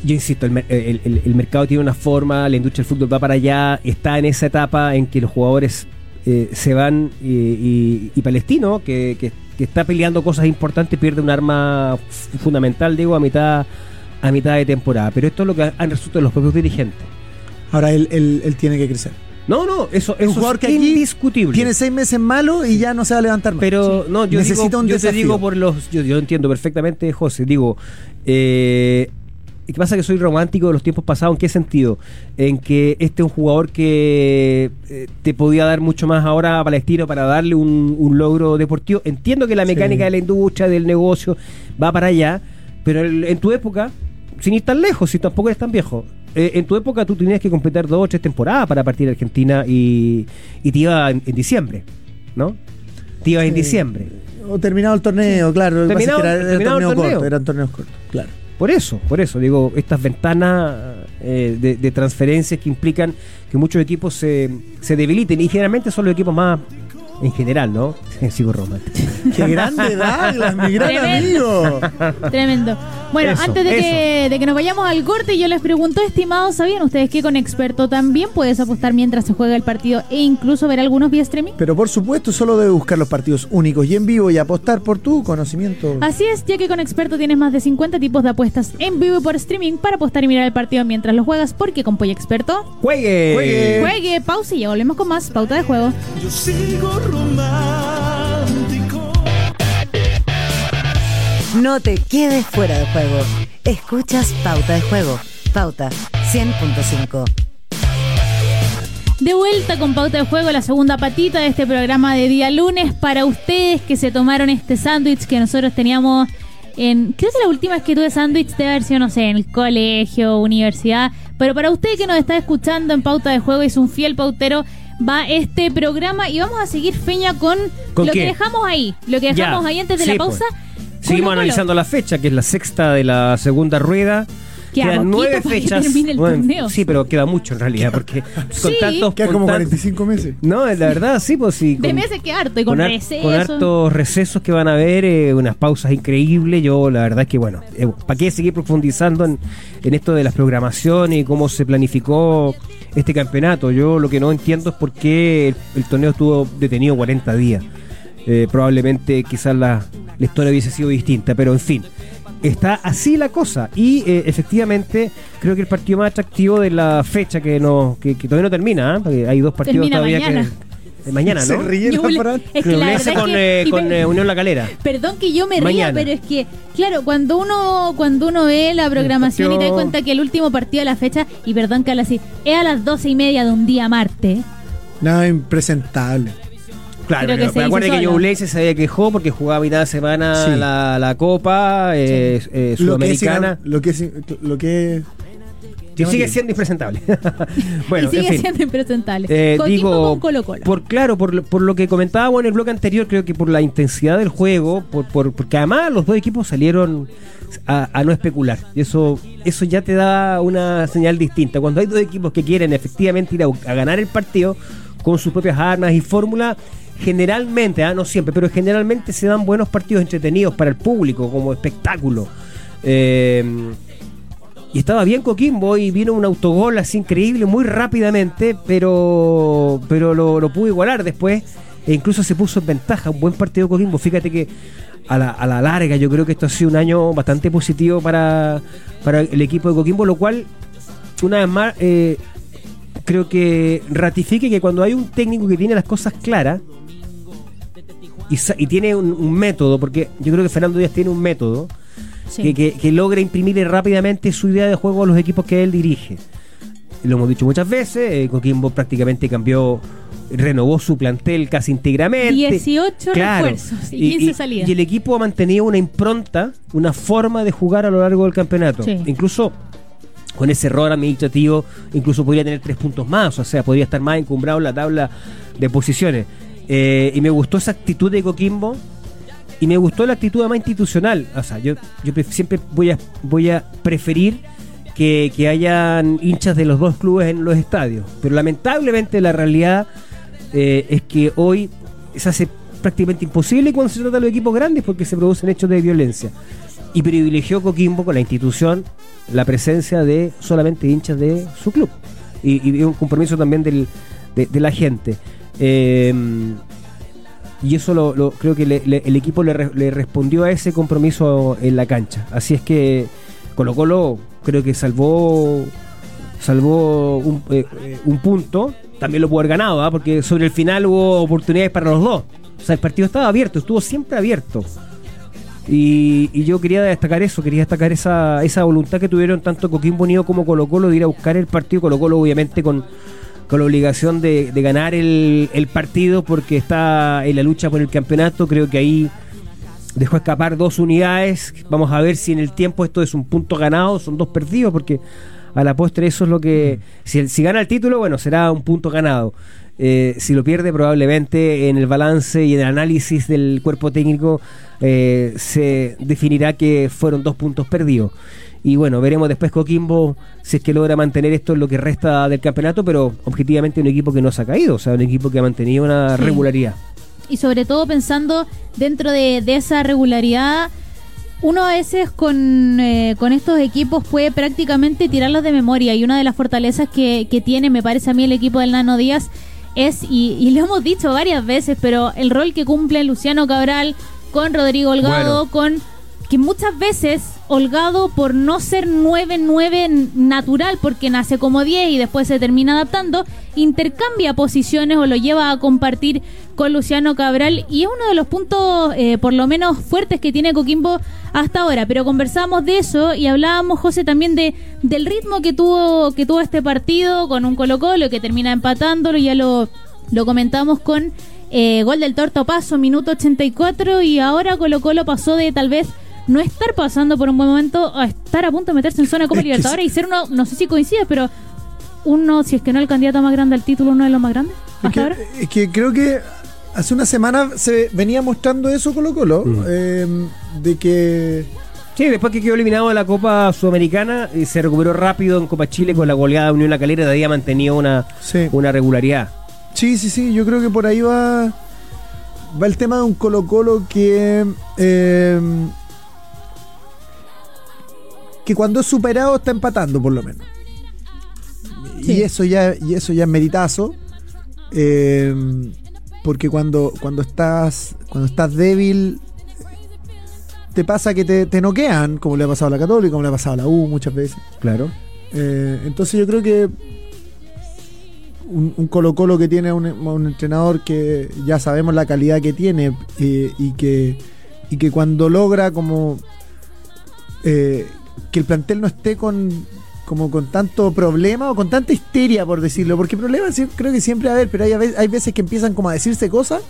Yo insisto, el, el- el- el mercado tiene una forma, la industria del fútbol va para allá, está en esa etapa en que los jugadores eh, se van y, y- y Palestino, que, que que está peleando cosas importantes pierde un arma fundamental, digo, a mitad a mitad de temporada. Pero esto es lo que han resultado los propios dirigentes. Ahora él, él- él tiene que crecer. No, no, eso, un eso jugador es que aquí indiscutible. Tiene seis meses malo y ya no se va a levantar más. Pero no, yo, Necesita digo, un yo te digo por los. Yo, yo entiendo perfectamente, José. Digo, eh, ¿qué pasa? Que soy romántico de los tiempos pasados. ¿En qué sentido? En que este es un jugador que eh, te podía dar mucho más ahora a Palestino para darle un, un logro deportivo. Entiendo que la Sí. mecánica de la industria, del negocio, va para allá, pero el- en tu época, sin ir tan lejos, si tampoco eres tan viejo. eh, en tu época tú tenías que completar dos o tres temporadas para partir a Argentina y, y te iba en, en diciembre, ¿no? Te ibas en Sí. diciembre. O terminado el torneo, claro. que que Terminado- era, era terminado el torneo torneo. corto, eran torneos cortos, claro. Por eso, por eso, digo, estas ventanas eh, de, transferencias que implican que muchos equipos se, se debiliten y generalmente son los equipos más, en general, ¿no? Sigo romántico. ¡Qué grande Douglas, mi gran Tremendo. amigo! Tremendo. Bueno, Eso, antes de que, de que nos vayamos al corte, yo les pregunto, estimados, ¿sabían ustedes que con Experto también puedes apostar mientras se juega el partido e incluso ver algunos vía streaming? Pero por supuesto, solo debes buscar los partidos únicos y en vivo y apostar por tu conocimiento. Así es, ya que con Experto tienes más de 50 tipos de apuestas en vivo y por streaming para apostar y mirar el partido mientras lo juegas, porque con Polla Experto, ¡Juegue! Juegue. juegue, pausa y ya volvemos con más pauta de juego. Yo sigo romántico. No te quedes fuera de juego. Escuchas Pauta de Juego. Pauta 100.5. De vuelta con Pauta de Juego, la segunda patita de este programa de día lunes para ustedes que se tomaron este sándwich que nosotros teníamos en... Creo que la última vez que tuve sándwich debe haber sido, no sé, en el colegio, universidad. Pero para usted que nos está escuchando en Pauta de Juego y es un fiel pautero, va este programa y vamos a seguir feña con, ¿Con lo qué? que dejamos ahí. Lo que Ya, dejamos ahí antes de sí, la pues. pausa. Seguimos analizando la fecha, que es la sexta de la segunda rueda. Queda Quedan nueve fechas. termine el Bueno, torneo. Sí, pero queda mucho en realidad, porque con Sí. tantos. Queda con como tan- 45 meses. No, la verdad, sí, pues sí. De con- meses que harto y con, har- receso. con hartos recesos que van a haber, eh, unas pausas increíbles. Yo, la verdad es que, bueno, ¿para qué seguir profundizando en, en esto de las programaciones y cómo se planificó este campeonato? Yo lo que no entiendo es por qué el, el torneo estuvo detenido 40 días. Eh, probablemente quizás la, la historia hubiese sido distinta, pero en fin. Está así la cosa y eh, efectivamente creo que el partido más atractivo de la fecha que no que, que todavía no termina, ¿ah? porque hay dos partidos Termina todavía mañana. que eh, mañana, Se ¿no? ríe Ñuble- Fran. es que la Ñublense verdad con, es que- eh, y con me- eh, Unión La Calera. Perdón que yo me ría, Mañana. pero es que, claro, cuando uno cuando uno ve la programación y te das partido- cuenta que el último partido de la fecha, y perdón que habla así, es a las doce y media de un día martes. Nada impresentable. Claro, Creo que pero, se que solo. Ñublense se había quejó porque jugaba mitad de semana Sí. la, la Copa eh, eh, Lo que es, Sudamericana. lo que es, lo que es- Y sigue siendo impresentable. bueno, y sigue en fin. siendo impresentable. Eh, digo, con Colo Colo. por claro, por, lo- por lo que comentábamos en el bloque anterior, creo que por la intensidad del juego, por, por- porque además los dos equipos salieron a, a no especular. Y eso, eso ya te da una señal distinta. Cuando hay dos equipos que quieren efectivamente ir a, a ganar el partido con sus propias armas y fórmula, generalmente, ah, no siempre, pero generalmente se dan buenos partidos entretenidos para el público como espectáculo. Eh, y estaba bien Coquimbo y vino un autogol así increíble muy rápidamente, pero pero lo, lo pudo igualar después e incluso se puso en ventaja. Un buen partido Coquimbo. Fíjate que a la, a la larga yo creo que esto ha sido un año bastante positivo para, para el equipo de Coquimbo, lo cual, una vez más, eh, creo que ratifique que cuando hay un técnico que tiene las cosas claras y, y tiene un, un método, porque yo creo que Fernando Díaz tiene un método Sí. que, que, que logra imprimirle rápidamente su idea de juego a los equipos que él dirige. Lo hemos dicho muchas veces, eh, Coquimbo prácticamente cambió, renovó su plantel casi íntegramente. 18 refuerzos y 15 salidas. Y el equipo ha mantenido una impronta, una forma de jugar a lo largo del campeonato. Sí. Incluso con ese error administrativo, incluso podría tener tres puntos más, o sea, podría estar más encumbrado en la tabla de posiciones. Eh, y me gustó esa actitud de Coquimbo y me gustó la actitud más institucional. O sea, yo, yo siempre voy a, voy a preferir que, que hayan hinchas de los dos clubes en los estadios. Pero lamentablemente la realidad eh, es que hoy se hace prácticamente imposible cuando se trata de los equipos grandes porque se producen hechos de violencia. Y privilegió Coquimbo con la institución la presencia de solamente hinchas de su club. Y, un compromiso también del- de, de la gente. Eh, y eso lo, creo que el equipo le, re- le respondió a ese compromiso en la cancha. Así es que Colo Colo creo que salvó salvó un, eh, eh, un punto. También lo pudo haber ganado, ¿ah? porque sobre el final hubo oportunidades para los dos. O sea, el partido estaba abierto, estuvo siempre abierto. Y, y yo quería destacar eso, quería destacar esa, esa voluntad que tuvieron tanto Coquimbo Unido como Colo Colo de ir a buscar el partido. Colo Colo obviamente con, con la obligación de, ganar el, el partido porque está en la lucha por el campeonato. Creo que ahí dejó escapar dos unidades. Vamos a ver si en el tiempo esto es un punto ganado, son dos perdidos, porque a la postre eso es lo que... Si, si gana el título, bueno, será un punto ganado. Eh, si lo pierde, probablemente en el balance y en el análisis del cuerpo técnico eh, se definirá que fueron dos puntos perdidos. Y bueno, veremos después Coquimbo si es que logra mantener esto en lo que resta del campeonato, pero objetivamente un equipo que no se ha caído, o sea, un equipo que ha mantenido una Sí. regularidad. y sobre todo pensando dentro de, de esa regularidad, uno a veces con, eh, con estos equipos puede prácticamente tirarlos de memoria y una de las fortalezas que, que tiene, me parece a mí, el equipo del Nano Díaz es, y, y lo hemos dicho varias veces, pero el rol que cumple Luciano Cabral con Rodrigo Holgado, con que muchas veces Holgado por no ser 9-9 natural porque nace como 10 y después se termina adaptando, intercambia posiciones o lo lleva a compartir con Luciano Cabral y es uno de los puntos eh, por lo menos fuertes que tiene Coquimbo hasta ahora, pero conversamos de eso y hablábamos José también de del ritmo que tuvo que tuvo este partido con un Colo Colo que termina empatándolo, ya lo lo comentamos con eh, gol del Torto Paso, minuto 84, y ahora Colo Colo pasó de tal vez no estar pasando por un buen momento a estar a punto de meterse en zona de Copa Es que Libertadores y ser uno, no sé si coincide, pero uno, si es que no el candidato más grande al título, uno de los más grandes Es que, ahora. es que creo que hace una semana se venía mostrando eso Colo Colo, Mm. eh, de que Sí, después que quedó eliminado de la Copa Sudamericana, y se recuperó rápido en Copa Chile con la goleada de Unión La Calera, de ahí ha mantenido una, sí, una regularidad. sí, sí, sí, yo creo que por ahí va va el tema de un Colo Colo que eh, que cuando es superado está empatando por lo menos. Sí. Y eso ya y eso ya es meritazo. eh, porque cuando, cuando estás cuando estás débil te pasa que te, te noquean, como le ha pasado a la Católica, como le ha pasado a la U muchas veces. Claro. Eh, entonces yo creo que un, un Colo Colo que tiene un, un entrenador que ya sabemos la calidad que tiene eh, y que y que cuando logra como eh, que el plantel no esté con como con tanto problema o con tanta histeria por decirlo porque problemas creo que siempre va a pero hay, veces que empiezan como a decirse cosas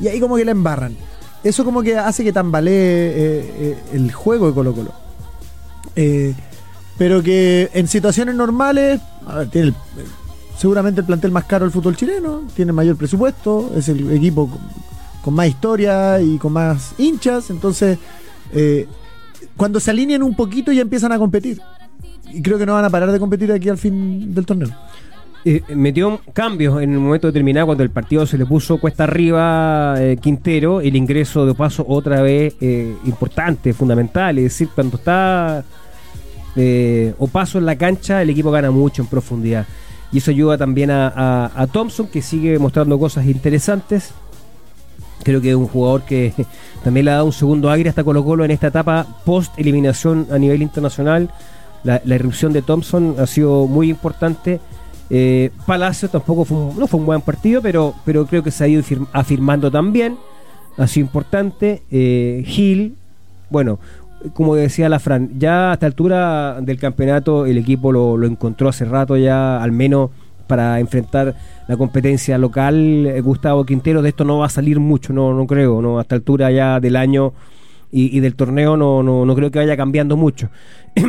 y ahí como que la embarran. Eso como que hace que tambalee eh, eh, el juego de Colo Colo. Eh, pero que en situaciones normales, a ver, tiene el- seguramente el plantel más caro del fútbol chileno, tiene mayor presupuesto, es el equipo con, más historia y con más hinchas, entonces cuando se alinean un poquito ya empiezan a competir. Y creo que no van a parar de competir aquí al fin del torneo. Eh, metió cambios en un momento determinado cuando el partido se le puso cuesta arriba eh, Quintero, el ingreso de paso otra vez eh, importante, fundamental, es decir, cuando está o paso en la cancha, el equipo gana mucho en profundidad. Y eso ayuda también a Thompson, que sigue mostrando cosas interesantes. Creo que es un jugador que también le ha dado un segundo aire hasta Colo Colo en esta etapa post eliminación a nivel internacional. La, irrupción de Thompson ha sido muy importante. Eh, Palacio tampoco fue un, no fue un buen partido, pero, pero creo que se ha ido firm- afirmando también. Ha sido importante. Eh, Gil, bueno, como decía la Fran, ya a esta altura del campeonato el equipo lo encontró hace rato ya, al menos para enfrentar la competencia local. Eh, Gustavo Quintero, de esto no va a salir mucho, no, no creo, no a esta altura ya del año y, del torneo no, no, no creo que vaya cambiando mucho.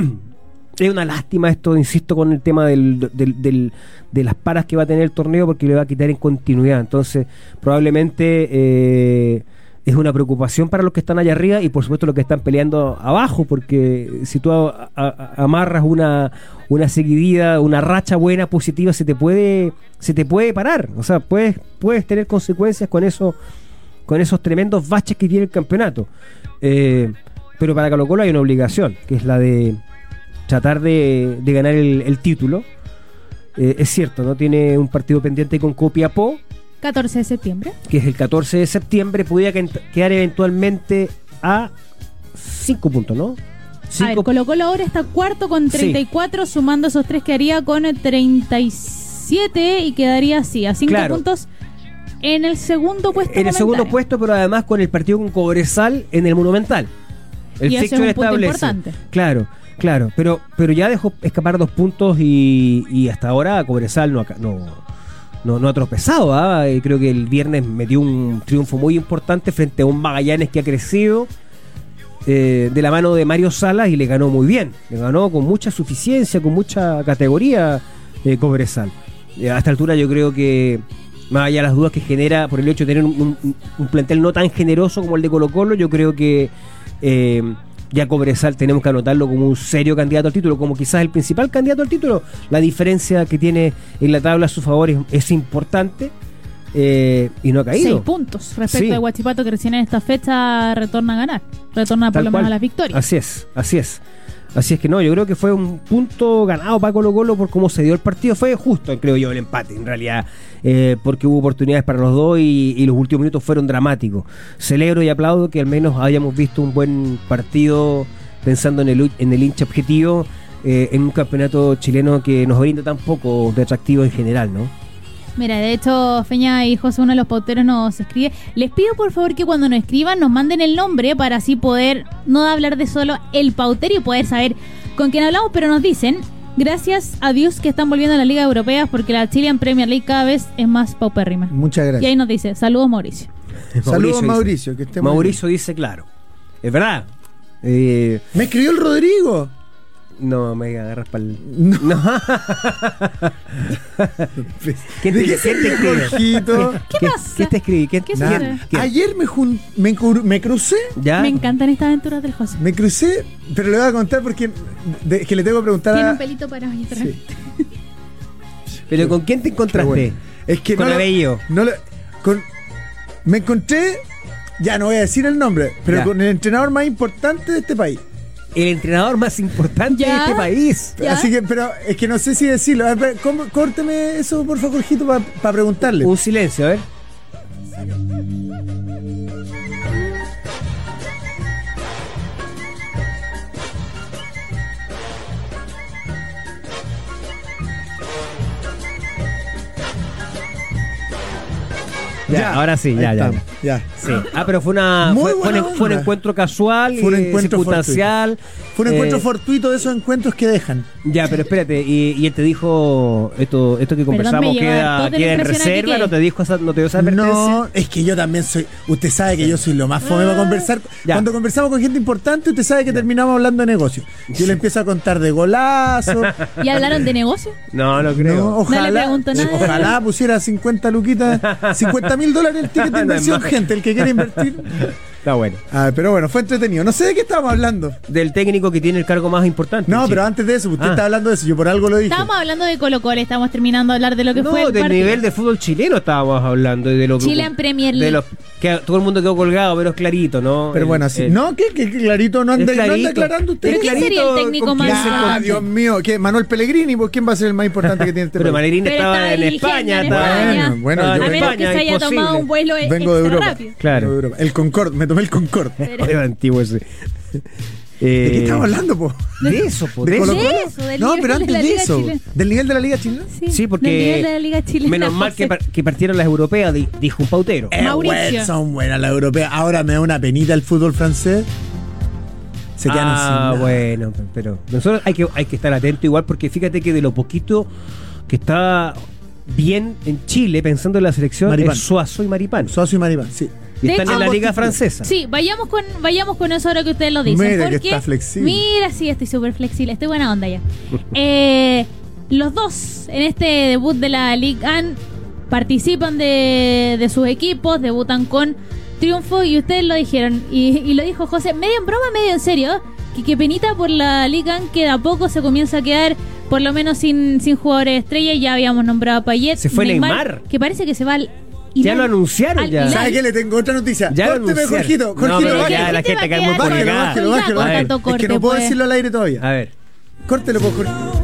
Es una lástima esto, insisto, con el tema del, del- del- de las paras que va a tener el torneo porque le va a quitar en continuidad. Entonces, probablemente eh, es una preocupación para los que están allá arriba y por supuesto los que están peleando abajo, porque si tú amarras una, una seguidilla, una racha buena, positiva, se te puede, se te puede parar. O sea, puedes, puedes tener consecuencias con eso, con esos tremendos baches que tiene el campeonato. Eh, pero para Colo Colo hay una obligación, que es la de tratar de, de ganar el, el título. Eh, es cierto, no tiene un partido pendiente con Copiapó, 14 de septiembre. que es el 14 de septiembre, pudiera que- quedar eventualmente a 5 puntos, ¿no? A ver, Cinco- Colo Colo ahora está cuarto con Sí. 34, sumando esos tres quedaría con 37 y quedaría así, a 5 Claro. puntos en el segundo puesto. en el segundo puesto, pero además con el partido con Cobresal en el Monumental. El Y es un punto importante. Claro, claro, pero, pero ya dejó escapar dos puntos y, y hasta ahora Cobresal no, no, no, no ha tropezado. ¿ah? Eh, Creo que el viernes metió un triunfo muy importante frente a un Magallanes que ha crecido eh, de la mano de Mario Salas y le ganó muy bien. Le ganó con mucha suficiencia, con mucha categoría eh, Cobresal. Eh, a esta altura yo creo que, más allá de las dudas que genera por el hecho de tener un, plantel no tan generoso como el de Colo Colo, yo creo que ya Cobresal tenemos que anotarlo como un serio candidato al título, como quizás el principal candidato al título. La diferencia que tiene en la tabla a su favor es, es importante eh, y no ha caído. 6 puntos respecto Sí. de Huachipato que recién en esta fecha retorna a ganar. Retorna por lo menos a las victorias. Así es, así es. Así es que no, yo creo que fue un punto ganado para Colo Colo por cómo se dio el partido. Fue justo, creo yo, el empate, en realidad, eh, porque hubo oportunidades para los dos y, los últimos minutos fueron dramáticos. Celebro y aplaudo que al menos hayamos visto un buen partido pensando en el, en el hincha objetivo eh, en un campeonato chileno que nos brinda tan poco de atractivo en general, ¿no? Mira, de hecho, Feña y José, uno de los pauteros, nos escribe. Les pido por favor que cuando nos escriban nos manden el nombre para así poder no hablar de solo el pautero y poder saber con quién hablamos, pero nos dicen. Gracias a Dios que están volviendo a la Liga Europea porque la Chilean Premier League cada vez es más paupérrima. Muchas Y ahí gracias. nos dice, saludos Mauricio. Saludos, dice- Mauricio, que esté Mauricio dice, claro. Es verdad. Eh. Me escribió el Rodrigo. No me agarras para el... No. ¿Quién ¿De te, qué se te escribe? Jorgito? ¿Qué pasa? ¿Qué te escribí? ¿Qué, ¿Qué quién- Ayer me, jun- me, cur- me crucé, ¿Ya? Me encantan estas aventuras del José. me crucé, pero le voy a contar porque de- que le tengo que preguntar Tiene a... un pelito para mí atrás. Sí. ¿Pero con quién te encontraste? bueno, es que Con no lo- Abello. no lo- con- me encontré, ya no voy a decir el nombre, pero Ya. con el entrenador más importante de este país. El entrenador más importante ¿Ya? de este país. ¿Ya? Así que, pero es que no sé si decirlo. A ver, ¿cómo- córteme eso, por favor, Jorgito, para preguntarle. Un silencio, a ver. Ya, Ya, ahora sí, ya, ya. Ya. Sí. Ah, pero fue una Muy fue, un, fue un onda. encuentro casual, Fue un encuentro circunstancial. Fue un encuentro Eh, fortuito de esos encuentros que dejan. Ya, pero espérate, y, y él te dijo esto, esto que conversamos queda, queda en reserva, que- no te dijo esa, no te dio esa advertencia. No, es que yo también soy. Usted sabe que yo soy lo más fome para conversar. Ya. Cuando conversamos con gente importante, usted sabe que terminamos hablando de negocio. Yo le empiezo a contar de golazo. ¿Y hablaron de negocio? No, no creo. No, ojalá, No le pregunto nada. ojalá pusiera 50 luquitas, 50 mil dólares el ticket de inversión. Gente, el que quiere invertir. Está bueno. Ah, pero bueno, fue entretenido. No sé de qué estábamos hablando. Del técnico que tiene el cargo más importante. No, en pero Chile. antes de eso, usted Ah. está hablando de eso, yo por algo lo dije. Estábamos hablando de Colo Colo, estamos terminando de hablar de lo que no, fue el del partido. nivel de fútbol chileno estábamos hablando. De lo Chilean Premier de League. los que todo el mundo quedó colgado, pero es clarito, ¿no? Pero El- bueno, así. el- no, que, que- que clarito no anda, no aclarando usted. ¿Pero quién sería el técnico más importante? Dios mío, que Manuel Pellegrini, pues quién va a ser el más importante que tiene este Pero Pero estaba estaba en España. en España. Bueno, bueno, a en menos que España, se haya imposible. tomado un vuelo Vengo de Europa. rápido. Claro. De Europa. El Concord, me tomé el Concord. ¿De Pero- Era antiguo ese. qué Eh, estamos hablando, po? De eso, po, ¿De de eso. De del No, nivel pero de antes la de Liga eso. chilena. ¿Del nivel de la Liga chilena? Sí, porque del nivel de la Liga chilena, menos mal que, par- que partieron las europeas, di- dijo un pautero. Eh, Mauricio. son buenas las europeas. Ahora me da una penita el fútbol francés. Se quedaron sin ah, nada. bueno, pero nosotros hay que, hay que estar atentos igual porque fíjate que de lo poquito que está bien en Chile pensando en la selección Maripán. es Suazo y Maripán. Socio y Maripán, sí. Y De están hecho, en la liga francesa. Sí, vayamos con, vayamos con eso ahora que ustedes lo dicen. Mira que porque, está flexible. Mira, sí, estoy súper flexible, estoy buena onda ya. Eh, los dos en este debut de la Ligue 1 participan de, de sus equipos, debutan con triunfo y ustedes lo dijeron. Y, y lo dijo José, medio en broma, medio en serio, que, que penita por la Ligue 1 que de a poco se comienza a quedar por lo menos sin, sin jugadores estrella. Ya habíamos nombrado a Payet. Se fue Neymar. Que parece que se va al... Y ya lo anunciaron ya. ¿Sabes qué? Le tengo otra noticia. Ya Córteme, Jorgito. Jorgito, no, ya la gente cae muy colgada. Bájalo, bájalo, bájalo. Es que no puedo decirlo al aire todavía. A ver. Córtelo, pues, por Jorgito.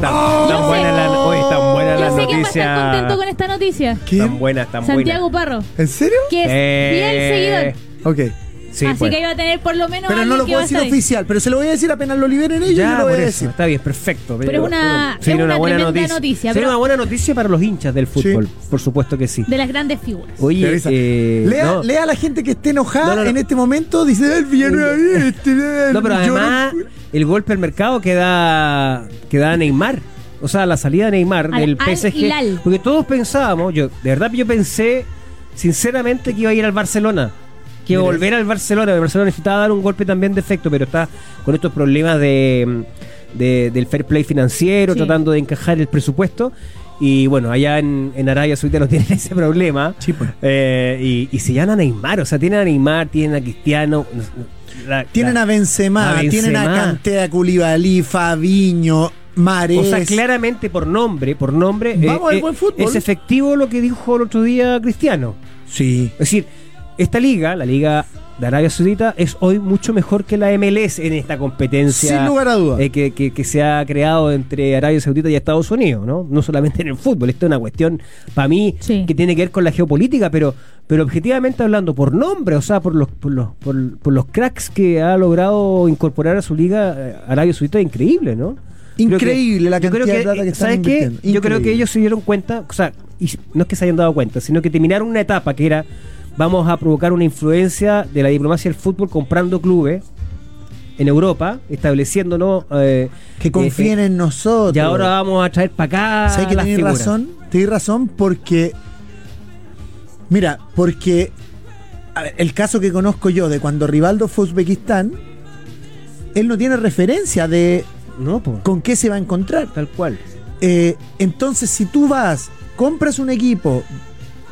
Tan, tan buena la, hoy tan buena la noticia. que va a estar contento con esta noticia. ¿Qué? Tan buena, tan Santiago buena. Santiago Parro. ¿En serio? Que es eh... fiel seguidor. Ok. Sí, Así pues. que iba a tener por lo menos Pero no lo puedo decir oficial, pero se lo voy a decir apenas lo liberen ellos, yo Ya, lo voy por a eso, decir. está bien, perfecto. Pero es una- es una buena tremenda noticia. noticia, Sería pero- una buena noticia para los hinchas del fútbol, por supuesto que sí. De las grandes figuras. Oye, eh, lea, no, lea a la gente que esté enojada No, no, no. en este momento, dice el Villanueva este, no, pero además el golpe al mercado que da, que da Neymar. O sea, la salida de Neymar Al del PSG. Porque todos pensábamos, yo, de verdad yo pensé sinceramente que iba a ir al Barcelona. Que Mira. volver al Barcelona. El Barcelona necesitaba dar un golpe también de efecto, pero está con estos problemas de, de- del fair play financiero, Sí. tratando de encajar el presupuesto. Y bueno, allá en, en Arabia Saudita no tienen ese problema. Sí, pues. Eh, y, y se llaman a Neymar, o sea, tienen a Neymar, tienen a Cristiano. la- Tienen la- a Benzema, a tienen a Benzema. Cantea, Koulibaly, Fabiño, Mares. O sea, claramente por nombre, por nombre, eh, Vamos al eh, buen fútbol. es efectivo lo que dijo el otro día Cristiano. Sí. Es decir, esta liga, la liga de Arabia Saudita, es hoy mucho mejor que la MLS en esta competencia Sin lugar a dudas. eh, que, que- que se ha creado entre Arabia Saudita y Estados Unidos, ¿no? No solamente en el fútbol, esto es una cuestión para mí Sí. que tiene que ver con la geopolítica, pero pero objetivamente hablando por nombre, o sea, por los por los, por, por los cracks que ha logrado incorporar a su liga eh, Arabia Saudita, es increíble, ¿no? Que- Increíble la cantidad de plata que están ¿Sabes qué? Yo creo que ellos se dieron cuenta, o sea, y no es que se hayan dado cuenta, sino que terminaron una etapa que era vamos a provocar una influencia de la diplomacia del fútbol comprando clubes en Europa, estableciéndonos eh, Que confíen eh, en nosotros. y ahora vamos a traer para acá ¿Sabes que figuras. razón? Tenéis razón porque. Mira, porque. a ver, el caso que conozco yo de cuando Rivaldo fue a Uzbekistán, él no tiene referencia de No, po, con qué se va a encontrar. tal cual. Eh, entonces, si tú vas, compras un equipo,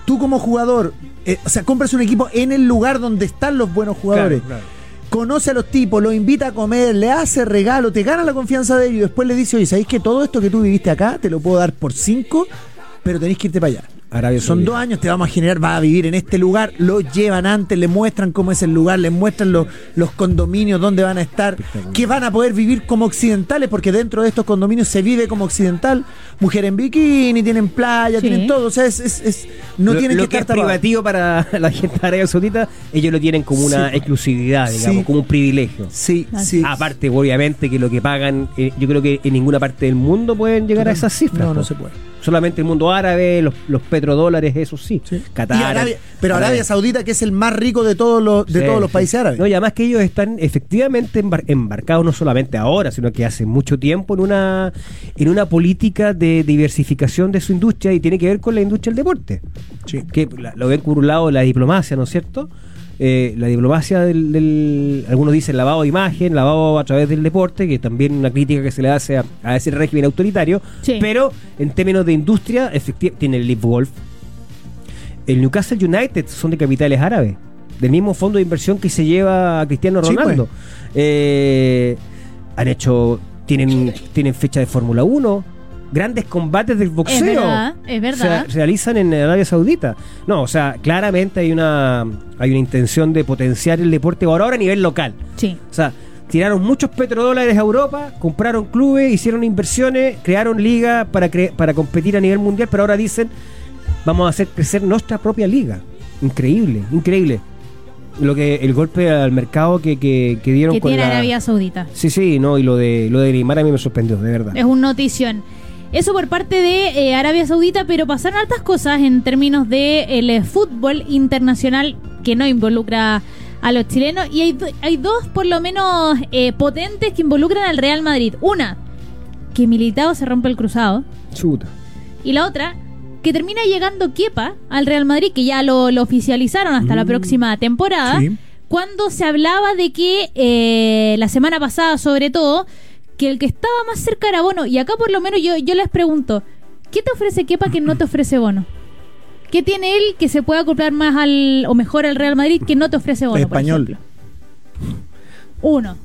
tú como jugador, eh, o sea, compras un equipo en el lugar donde están los buenos jugadores, Claro, claro. conoce a los tipos, los invita a comer, le hace regalo, te gana la confianza de ellos y después le dice, oye, ¿sabéis que todo esto que tú viviste acá te lo puedo dar por cinco, pero tenéis que irte para allá? Arabia Son dos años, te vamos a generar, vas a vivir en este lugar, lo llevan antes, le muestran cómo es el lugar, les muestran los, los condominios, dónde van a estar, que van a poder vivir como occidentales, porque dentro de estos condominios se vive como occidental, mujer en bikini, tienen playa, Sí. tienen todo, o sea, es, es- es- no lo, tienen lo que que es estar tapados. privativo para la gente de Arabia Saudita, ellos lo tienen como una Sí. exclusividad, digamos, Sí. como un privilegio. Sí, sí. Aparte, obviamente, que lo que pagan, eh, yo creo que en ninguna parte del mundo pueden llegar a esas cifras. No, no se puede. Solamente el mundo árabe, los, los petrodólares, eso sí. Sí. Qatar. Arabia- pero Arabia Arabia Saudita, que es el más rico de todos los, de Sí, todos los países árabes. No, y además que ellos están efectivamente embar- embarcados no solamente ahora, sino que hace mucho tiempo en una en una política de diversificación de su industria y tiene que ver con la industria del deporte. Sí. Que la- lo ven por un lado la diplomacia, ¿no es cierto? Eh, la diplomacia del, del- algunos dicen lavado de imagen, lavado a través del deporte, que también una crítica que se le hace a, a ese régimen autoritario, Sí. pero en términos de industria, efecti- tiene el Live Golf, el Newcastle United son de capitales árabes, del mismo fondo de inversión que se lleva a Cristiano Sí, pues. Ronaldo. Eh, han hecho, tienen, tienen fecha de Fórmula 1, grandes combates del boxeo. Es verdad, es verdad. Se realizan en Arabia Saudita. No, o sea, claramente hay una, hay una intención de potenciar el deporte ahora a nivel local. Sí. O sea, tiraron muchos petrodólares a Europa, compraron clubes, hicieron inversiones, crearon ligas para, cre- para competir a nivel mundial, pero ahora dicen, vamos a hacer crecer nuestra propia liga. Increíble, increíble. Lo que el golpe al mercado que, que, que dieron Que con tiene la- Arabia Saudita. Sí, sí, no, y lo de lo de Neymar a mí me sorprendió, de verdad. Es un notición. Eso por parte de eh, Arabia Saudita, pero pasaron altas cosas en términos de el eh, fútbol internacional que no involucra a los chilenos. Y hay, hay dos, por lo menos, eh, potentes que involucran al Real Madrid. Una, que Militao se rompe el cruzado. Chuta. Y la otra, que termina llegando Kepa al Real Madrid, que ya lo, lo oficializaron hasta la próxima temporada. Sí. Cuando se hablaba de que eh, la semana pasada, sobre todo, que el que estaba más cerca era Bono. Y acá, por lo menos, yo, yo les pregunto: ¿qué te ofrece Kepa que no te ofrece Bono? ¿Qué tiene él que se pueda acoplar más al o mejor al Real Madrid que no te ofrece Bono? por Español. ejemplo? Uno.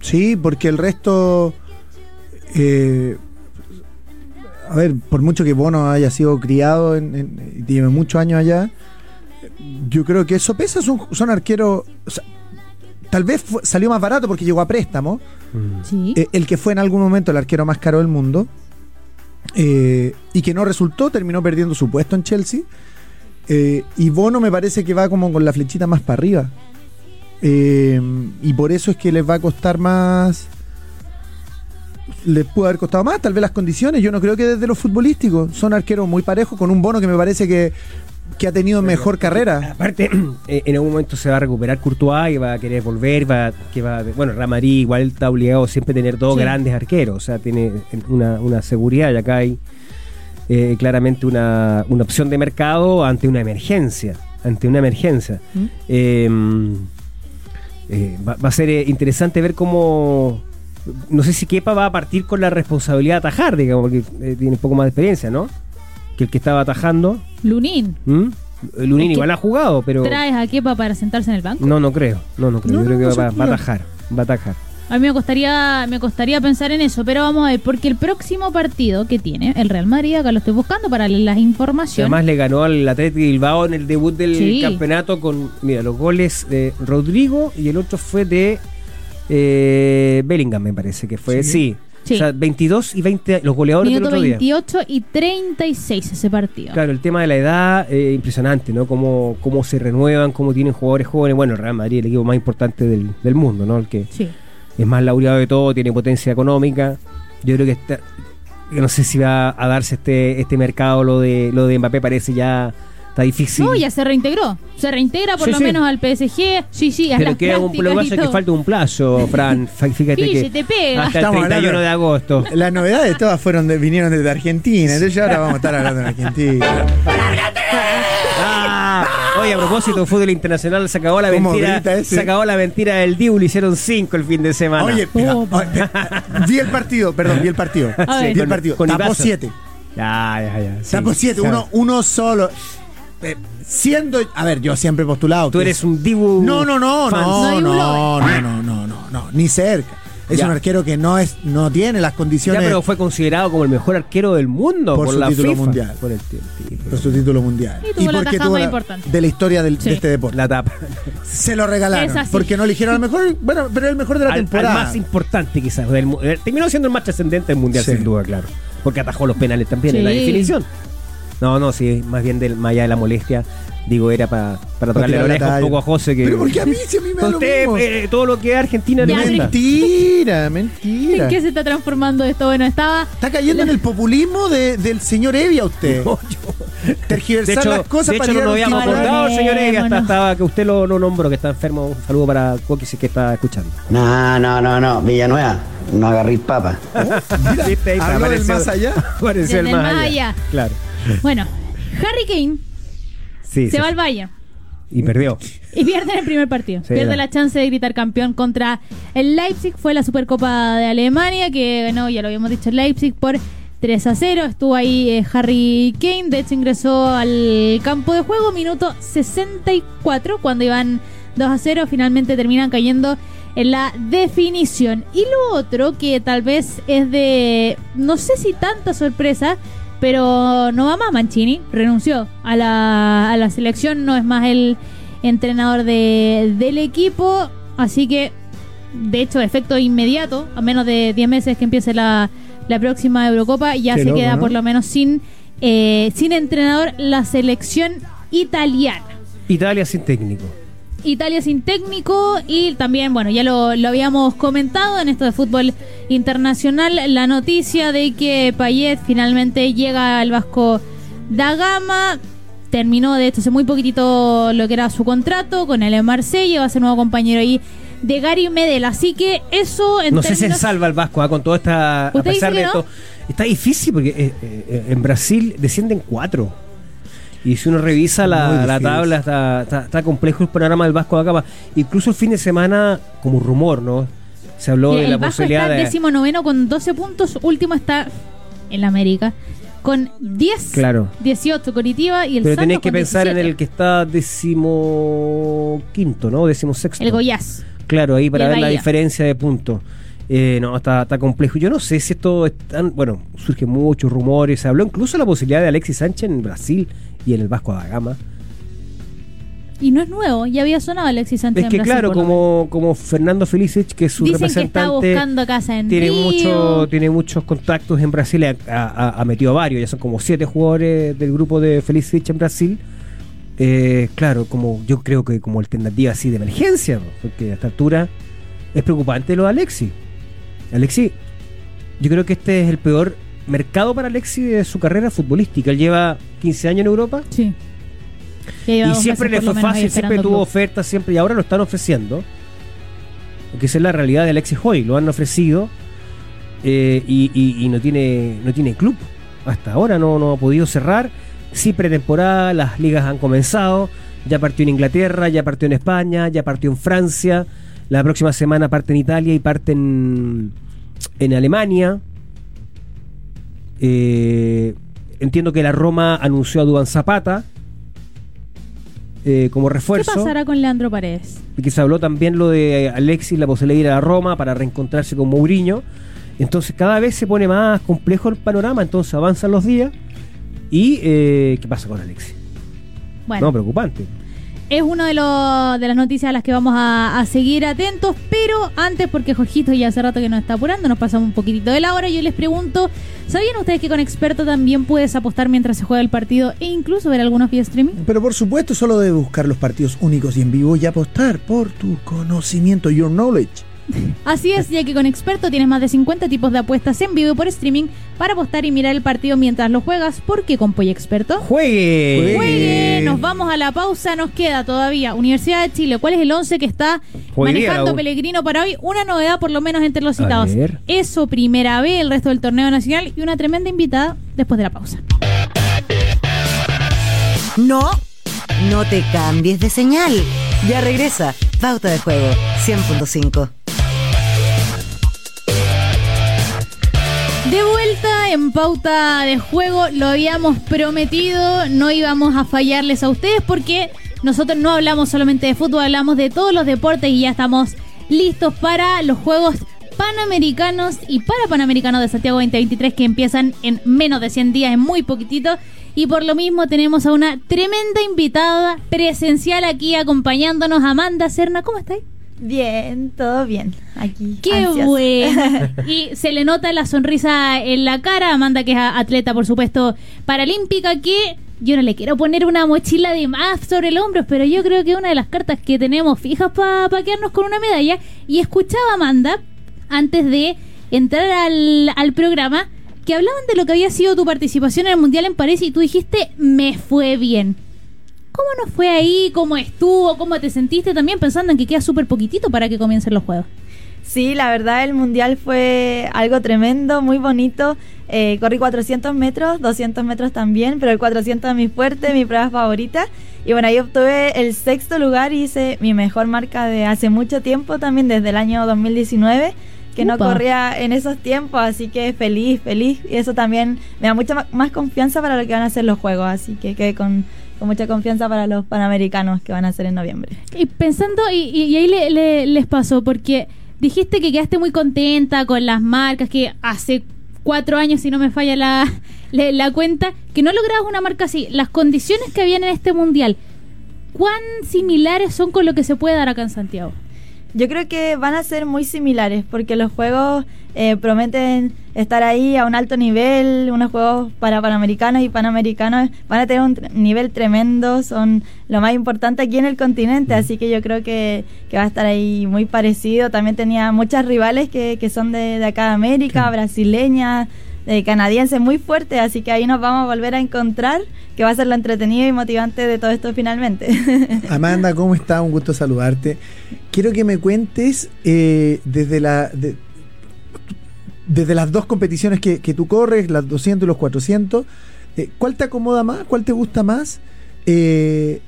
Sí, porque el resto. eh, a ver, por mucho que Bono haya sido criado en, en- y lleve muchos años allá, yo creo que eso pesa. Son, son arqueros. o sea, tal vez fue- salió más barato porque llegó a préstamo. Sí. Eh, el que fue en algún momento el arquero más caro del mundo. eh, y que no resultó, terminó perdiendo su puesto en Chelsea. Eh, y Bono me parece que va como con la flechita más para arriba. Eh, y por eso es que les va a costar más. Les pudo haber costado más, tal vez las condiciones. Yo no creo que desde lo futbolístico. Son arqueros muy parejos, con un bono que me parece que, que ha tenido mejor carrera. Aparte, eh, en algún momento se va a recuperar Courtois y va a querer volver, va, que va, bueno, Ramarí igual está obligado siempre a tener dos Sí. grandes arqueros, o sea, tiene una, una seguridad y acá hay eh, claramente una, una opción de mercado ante una emergencia, ante una emergencia. ¿Mm? Eh, eh, va, va a ser eh, interesante ver cómo, no sé si Kepa va a partir con la responsabilidad de atajar, digamos, porque eh, tiene un poco más de experiencia, ¿no? Que el que estaba atajando. Lunín, ¿Mm? Lunin Es que igual ha jugado, pero. ¿traes a Kepa para sentarse en el banco? No, no creo. No, no creo. No, Yo creo no, que va, a atajar. Va a atajar. A mí me costaría, me costaría pensar en eso, pero vamos a ver, porque el próximo partido que tiene el Real Madrid, acá lo estoy buscando para las informaciones. Además le ganó al Atlético de Bilbao en el debut del Sí. campeonato con, mira, los goles de Rodrigo y el otro fue de eh, Bellingham, me parece que fue. Sí. Sí. O sea, 22 y 20 los goleadores Minuto del otro día. 28 y 36 ese partido. Claro, el tema de la edad, eh, impresionante, ¿no? Cómo, cómo se renuevan, cómo tienen jugadores jóvenes. Bueno, el Real Madrid, el equipo más importante del, del mundo, ¿no? El que Sí. es más laureado de todo, tiene potencia económica. Yo creo que está, que no sé si va a darse este este mercado, lo de lo de Mbappé parece ya está difícil. No, ya se reintegró. Se reintegra por Sí, lo sí. menos al PSG. Sí, sí, a Pero las queda un lo que y pasa es que todo. falta un plazo, Fran. Fíjate Sí, que te pega. hasta el Estamos 31 hablando- de agosto. Las novedades todas fueron de- vinieron desde Argentina, entonces ya ahora vamos a estar hablando en Argentina. Ah, oye, a propósito, fútbol internacional se acabó la ¿Cómo mentira. grita ese? Se acabó la mentira del Dibu, le hicieron 5 el fin de semana. Oye, mira, Oh, oye, vi el partido, perdón, vi el partido. Vi el partido. Con Tapó Ibaza. 7. Ya, ya, ya. sí, Tapó 7, claro. uno, uno solo. Eh, siendo. A ver, yo siempre he postulado. Tú que eres es- un Dibu. No, no, no, fan. No no, no, no, no, no, no, no, ni cerca. Es Ya. un arquero que no es, no tiene las Ya, condiciones pero fue considerado como el mejor arquero del mundo Por por, su la título FIFA. mundial. Por el tí- título. por su título mundial. Y tuvo la porque tajada más importante. de la historia del- Sí. de este deporte. La tapa. Se lo regalaron. Es así. Porque no eligieron al mejor, bueno, pero el mejor de la al, temporada. más importante quizás. del eh, terminó siendo el más trascendente del mundial, Sí. sin duda, claro. Porque atajó los penales también en la Sí. definición. No, no, sí, más bien del, más allá de la molestia. Digo, era para, para tocarle la oreja un poco a José. Que, Pero porque a mí, si a mí me da lo Usted, mismo. eh, todo lo que es Argentina le Ya, gusta. Mentira, mentira. ¿En qué se está transformando esto? Bueno, estaba. Está cayendo en el populismo de- del señor Evia usted. No, yo- Tergiversar De hecho, las cosas de para hecho no nos un habíamos acordado, señor Evia, hasta, Bueno. estaba que usted lo, lo nombró, que está enfermo. Un saludo para Coqui, si es que está escuchando. No, no, no, no, Villanueva, no agarrís papa. Mira, ¿Viste? Ahí habló del apareció- más allá. apareció el Desde el más allá. Claro. Bueno, Harry Kane Sí, se sí. va al Bayern. Y perdió. Y pierde en el primer partido. Sí, pierde la chance de gritar campeón contra el Leipzig. Fue la Supercopa de Alemania que ganó, ya lo habíamos dicho, el Leipzig por 3 a 0. Estuvo ahí eh, Harry Kane. De hecho, ingresó al campo de juego. Minuto 64 cuando iban 2 a 0. Finalmente terminan cayendo en la definición. Y lo otro que tal vez es de, no sé si tanta sorpresa, pero no va más Mancini, renunció a la, a la selección, no es más el entrenador de- del equipo, así que de hecho efecto inmediato, a menos de 10 meses que empiece la, la próxima Eurocopa, ya Qué se loco, queda ¿no? por lo menos sin, eh, sin entrenador la selección italiana. Italia sin técnico. Italia sin técnico y también, bueno, ya lo, lo habíamos comentado en esto de fútbol internacional, la noticia de que Payet finalmente llega al Vasco da Gama, terminó de hecho hace muy poquitito lo que era su contrato con el Marsella, va a ser nuevo compañero ahí de Gary Medel, así que eso en No sé si se salva el Vasco ah, con todo esta. A ¿Usted pesar dice de que esto. Está difícil porque eh, eh, en Brasil descienden cuatro. Y si uno revisa la, la tabla, está, está, está complejo el panorama del Vasco de Acaba. Incluso el fin de semana, como rumor, ¿no? Se habló de el la Vasco posibilidad está de. décimo noveno con 12 puntos, último está en la América con 10, Claro. 18 Coritiba y el Pero tenés que con pensar en 17. el que está décimo quinto, ¿no? Décimo sexto. el Goiás. Claro, ahí para ver la diferencia de puntos. Eh, no, está, está complejo. Yo no sé si esto es tan. Bueno, surgen muchos rumores. Se habló incluso de la posibilidad de Alexis Sánchez en Brasil y en el Vasco da Gama. Y no es nuevo, ya había sonado Alexis Sánchez Es que en Brasil, claro, como, como Fernando Felicic, que es su Dicen que está representante, buscando casa en tiene, Río. mucho, tiene muchos contactos en Brasil, ha, ha- ha metido varios, ya son como siete jugadores del grupo de Felicic en Brasil. Eh, claro, como yo creo que como alternativa así de emergencia, porque a esta altura es preocupante lo de Alexi. Alexi, yo creo que este es el peor mercado para Alexi de su carrera futbolística. Él lleva 15 años en Europa. Sí. Y siempre le fue fácil, siempre tuvo ofertas, siempre, y ahora lo están ofreciendo. Porque esa es la realidad de Alexis Hoy, lo han ofrecido eh, y, y- y no tiene no tiene club. Hasta ahora no, no ha podido cerrar. Sí, pretemporada, las ligas han comenzado. Ya partió en Inglaterra, ya partió en España, ya partió en Francia. La próxima semana parte en Italia y parte en, en Alemania. Eh, entiendo que la Roma anunció a Duan Zapata eh, como ¿Qué refuerzo. pasará con Leandro Paredes? Y que se habló también lo de Alexis, la posibilidad de ir a Roma para reencontrarse con Mourinho. Entonces cada vez se pone más complejo el panorama, entonces avanzan los días. ¿Y eh, qué pasa con Alexis? Bueno, No, preocupante. Es una de, lo- de las noticias a las que vamos a, a seguir atentos, pero antes, porque Jorgito ya hace rato que nos está apurando, nos pasamos un poquitito de la hora, yo les pregunto, ¿sabían ustedes que con Experto también puedes apostar mientras se juega el partido e incluso ver algunos vía streaming? Pero por supuesto, solo debes buscar los partidos únicos y en vivo y apostar por tu conocimiento, your knowledge. Así es, ya que con Experto tienes más de 50 tipos de apuestas en vivo y por streaming para apostar y mirar el partido mientras lo juegas, porque con Poy Experto... ¡Juegue! Juegue, nos vamos a la pausa, nos queda todavía Universidad de Chile. ¿Cuál es el 11 que está manejando la. Pellegrino para hoy? Una novedad por lo menos entre los A citados. Eso, primera vez, el resto del torneo nacional y una tremenda invitada después de la pausa. No, no te cambies de señal. Ya regresa. Pauta de juego 100.5. De vuelta en pauta de juego, lo habíamos prometido, no íbamos a fallarles a ustedes porque nosotros no hablamos solamente de fútbol, hablamos de todos los deportes y ya estamos listos para los Juegos Panamericanos y para Panamericanos de Santiago 2023 que empiezan en menos de 100 días, en muy poquitito. Y por lo mismo tenemos a una tremenda invitada presencial aquí acompañándonos, Amanda Serna. ¿Cómo estáis? Bien, todo bien. Aquí. Qué bueno. Y se le nota la sonrisa en la cara. Amanda, que es atleta, por supuesto, paralímpica, que yo no le quiero poner una mochila de más sobre el hombro, pero yo creo que una de las cartas que tenemos fijas para quedarnos con una medalla. Y escuchaba Amanda, antes de entrar al, al programa, que hablaban de lo que había sido tu participación en el Mundial en París y tú dijiste, me fue bien. ¿Cómo nos fue ahí? ¿Cómo estuvo? ¿Cómo te sentiste también pensando en que queda súper poquitito para que comiencen los juegos? Sí, la verdad el mundial fue algo tremendo, muy bonito. Eh, corrí 400 metros, 200 metros también, pero el 400 es mi fuerte, mi prueba favorita. Y bueno, ahí obtuve el sexto lugar y hice mi mejor marca de hace mucho tiempo también, desde el año 2019, que no corría en esos tiempos, así que feliz, feliz. Y eso también me da mucha más confianza para lo que van a ser los juegos, así que quedé con, con mucha confianza para los panamericanos que van a ser en noviembre. Y pensando, y, y- y ahí le- le- les pasó, porque dijiste que quedaste muy contenta con las marcas, que hace cuatro años, si no me falla la, le- la cuenta, que no lograbas una marca así. Las condiciones que habían en este mundial, ¿cuán similares son con lo que se puede dar acá en Santiago? Yo creo que van a ser muy similares porque los juegos eh, prometen estar ahí a un alto nivel, unos juegos para panamericanos y panamericanos van a tener un nivel tremendo, son lo más importante aquí en el continente, así que yo creo que, que va a estar ahí muy parecido. También tenía muchas rivales que, que son de, de acá de América, brasileñas, de canadienses muy fuertes, así que ahí nos vamos a volver a encontrar, que va a ser lo entretenido y motivante de todo esto finalmente. Amanda, ¿cómo estás? Un gusto saludarte. Quiero que me cuentes eh, desde la de- desde las dos competiciones que, que tú corres, las 200 y los 400, eh, ¿cuál te acomoda más? ¿Cuál te gusta más? Eh,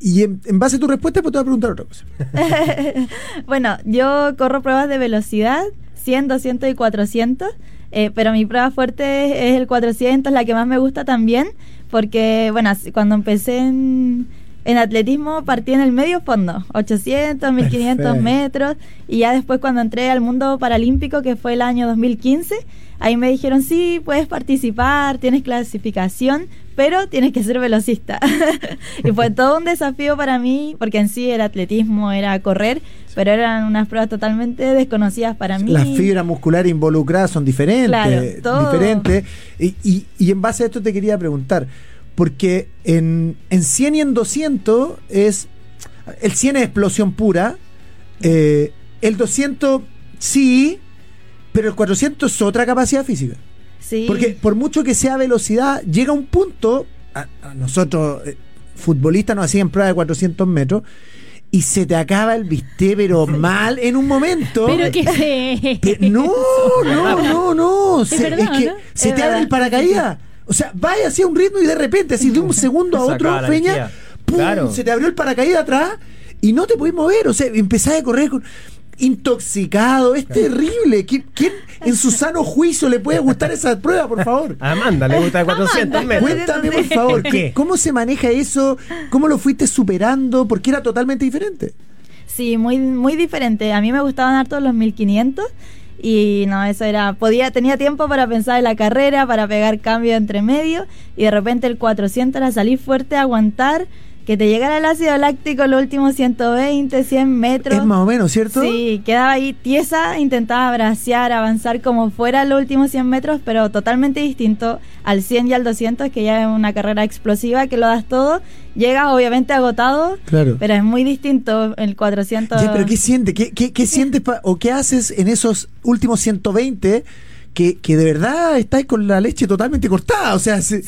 y en, en base a tu respuesta, pues te voy a preguntar otra cosa. bueno, yo corro pruebas de velocidad, 100, 200 y 400, eh, pero mi prueba fuerte es el 400, la que más me gusta también, porque, bueno, cuando empecé en, En atletismo partí en el medio fondo, 800, 1500 Perfecto. metros, y ya después cuando entré al mundo paralímpico, que fue el año 2015, ahí me dijeron, sí, puedes participar, tienes clasificación, pero tienes que ser velocista. y fue todo un desafío para mí, porque en sí era atletismo, era correr, pero eran unas pruebas totalmente desconocidas para mí. Las fibras musculares involucradas son diferentes. Claro, todo. diferentes. Y, y- y en base a esto te quería preguntar, porque en, en 100 y en 200 es. El 100 es explosión pura. eh, el 200 sí, pero el 400 es otra capacidad física. Sí. Porque por mucho que sea velocidad, llega un punto, a, a nosotros, eh, futbolistas nos hacían prueba de 400 metros, y se te acaba el bistec, pero mal en un momento. Pero que se... No, no, no, no. Es Se- verdad, es que ¿no? se Es te abre el paracaídas. O sea, vaya así a un ritmo y de repente, así de un segundo a otro, Peña. ¡pum! Claro. se te abrió el paracaídas atrás y no te podés mover. O sea, empezás a correr con- intoxicado. Es terrible. ¿Qui- ¿Quién en su sano juicio le puede gustar esa prueba, por favor? A Amanda le gusta de 400 metros. Cuéntame, por favor, ¿Por qué? ¿cómo se maneja eso? ¿Cómo lo fuiste superando? Porque era totalmente diferente. Sí, muy, muy diferente. A mí me gustaban harto los 1500 y no, eso era, podía, tenía tiempo para pensar en la carrera, para pegar cambio entre medio y de repente el 400 era salir fuerte, aguantar, que te llegara el ácido láctico los últimos 120, 100 metros. Es más o menos, ¿cierto? Sí, quedaba ahí tiesa, intentaba bracear, avanzar como fuera los últimos 100 metros, pero totalmente distinto al 100 y al 200, que ya es una carrera explosiva, que lo das todo. Llegas obviamente agotado, Claro. pero es muy distinto el 400. Ya, pero ¿qué sientes? ¿Qué, qué, qué sientes o qué haces en esos últimos 120 que, que de verdad estáis con la leche totalmente cortada? O sea, se-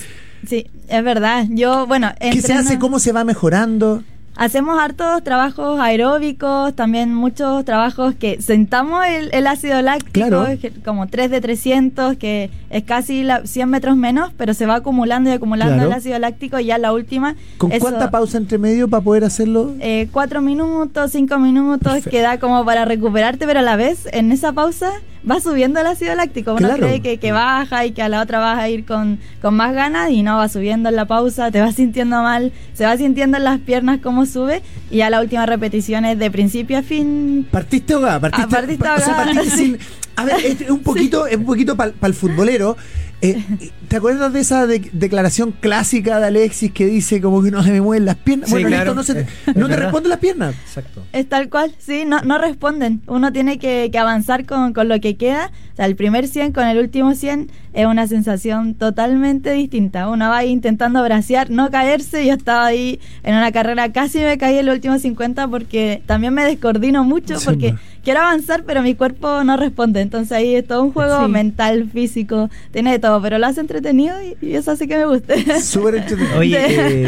Sí, es verdad. Yo, bueno, ¿qué se hace? ¿Cómo se va mejorando? Hacemos hartos trabajos aeróbicos, también muchos trabajos que sentamos el, el ácido láctico, Claro. como 3 de 300, que es casi la- 100 metros menos, pero se va acumulando y acumulando Claro. el ácido láctico y ya la última... ¿Con eso, cuánta pausa entre medio para poder hacerlo? eh, cuatro minutos, cinco minutos, Perfecto. que da como para recuperarte, pero a la vez en esa pausa va subiendo el ácido láctico. Uno Claro. cree que, que baja y que a la otra vas a ir con, con más ganas y no, va subiendo en la pausa, te vas sintiendo mal, se va sintiendo en las piernas cómo sube y ya la última repetición es de principio a fin. ¿Partiste ahogada? ¿Partiste, Ah, partiste o sea, partiste sí. sin- A ver, es un poquito, es un poquito para el futbolero. Eh, ¿Te acuerdas de esa de- declaración clásica de Alexis que dice como que no se me mueven las piernas? Sí, bueno, claro. esto no, se te- no te responden las piernas. Exacto. Es tal cual, sí, no, no responden. Uno tiene que, que avanzar con, con lo que queda. O sea, el primer 100 con el último 100 es una sensación totalmente distinta. Uno va ahí intentando bracear, no caerse. Yo estaba ahí en una carrera, casi me caí en el último 50 porque también me descoordino mucho Sí, porque ma. Quiero avanzar, pero mi cuerpo no responde. Entonces ahí es todo un juego Sí. mental, físico, tiene de todo, pero lo hace entretenido y, y eso hace que me guste. Súper entretenido. Oye,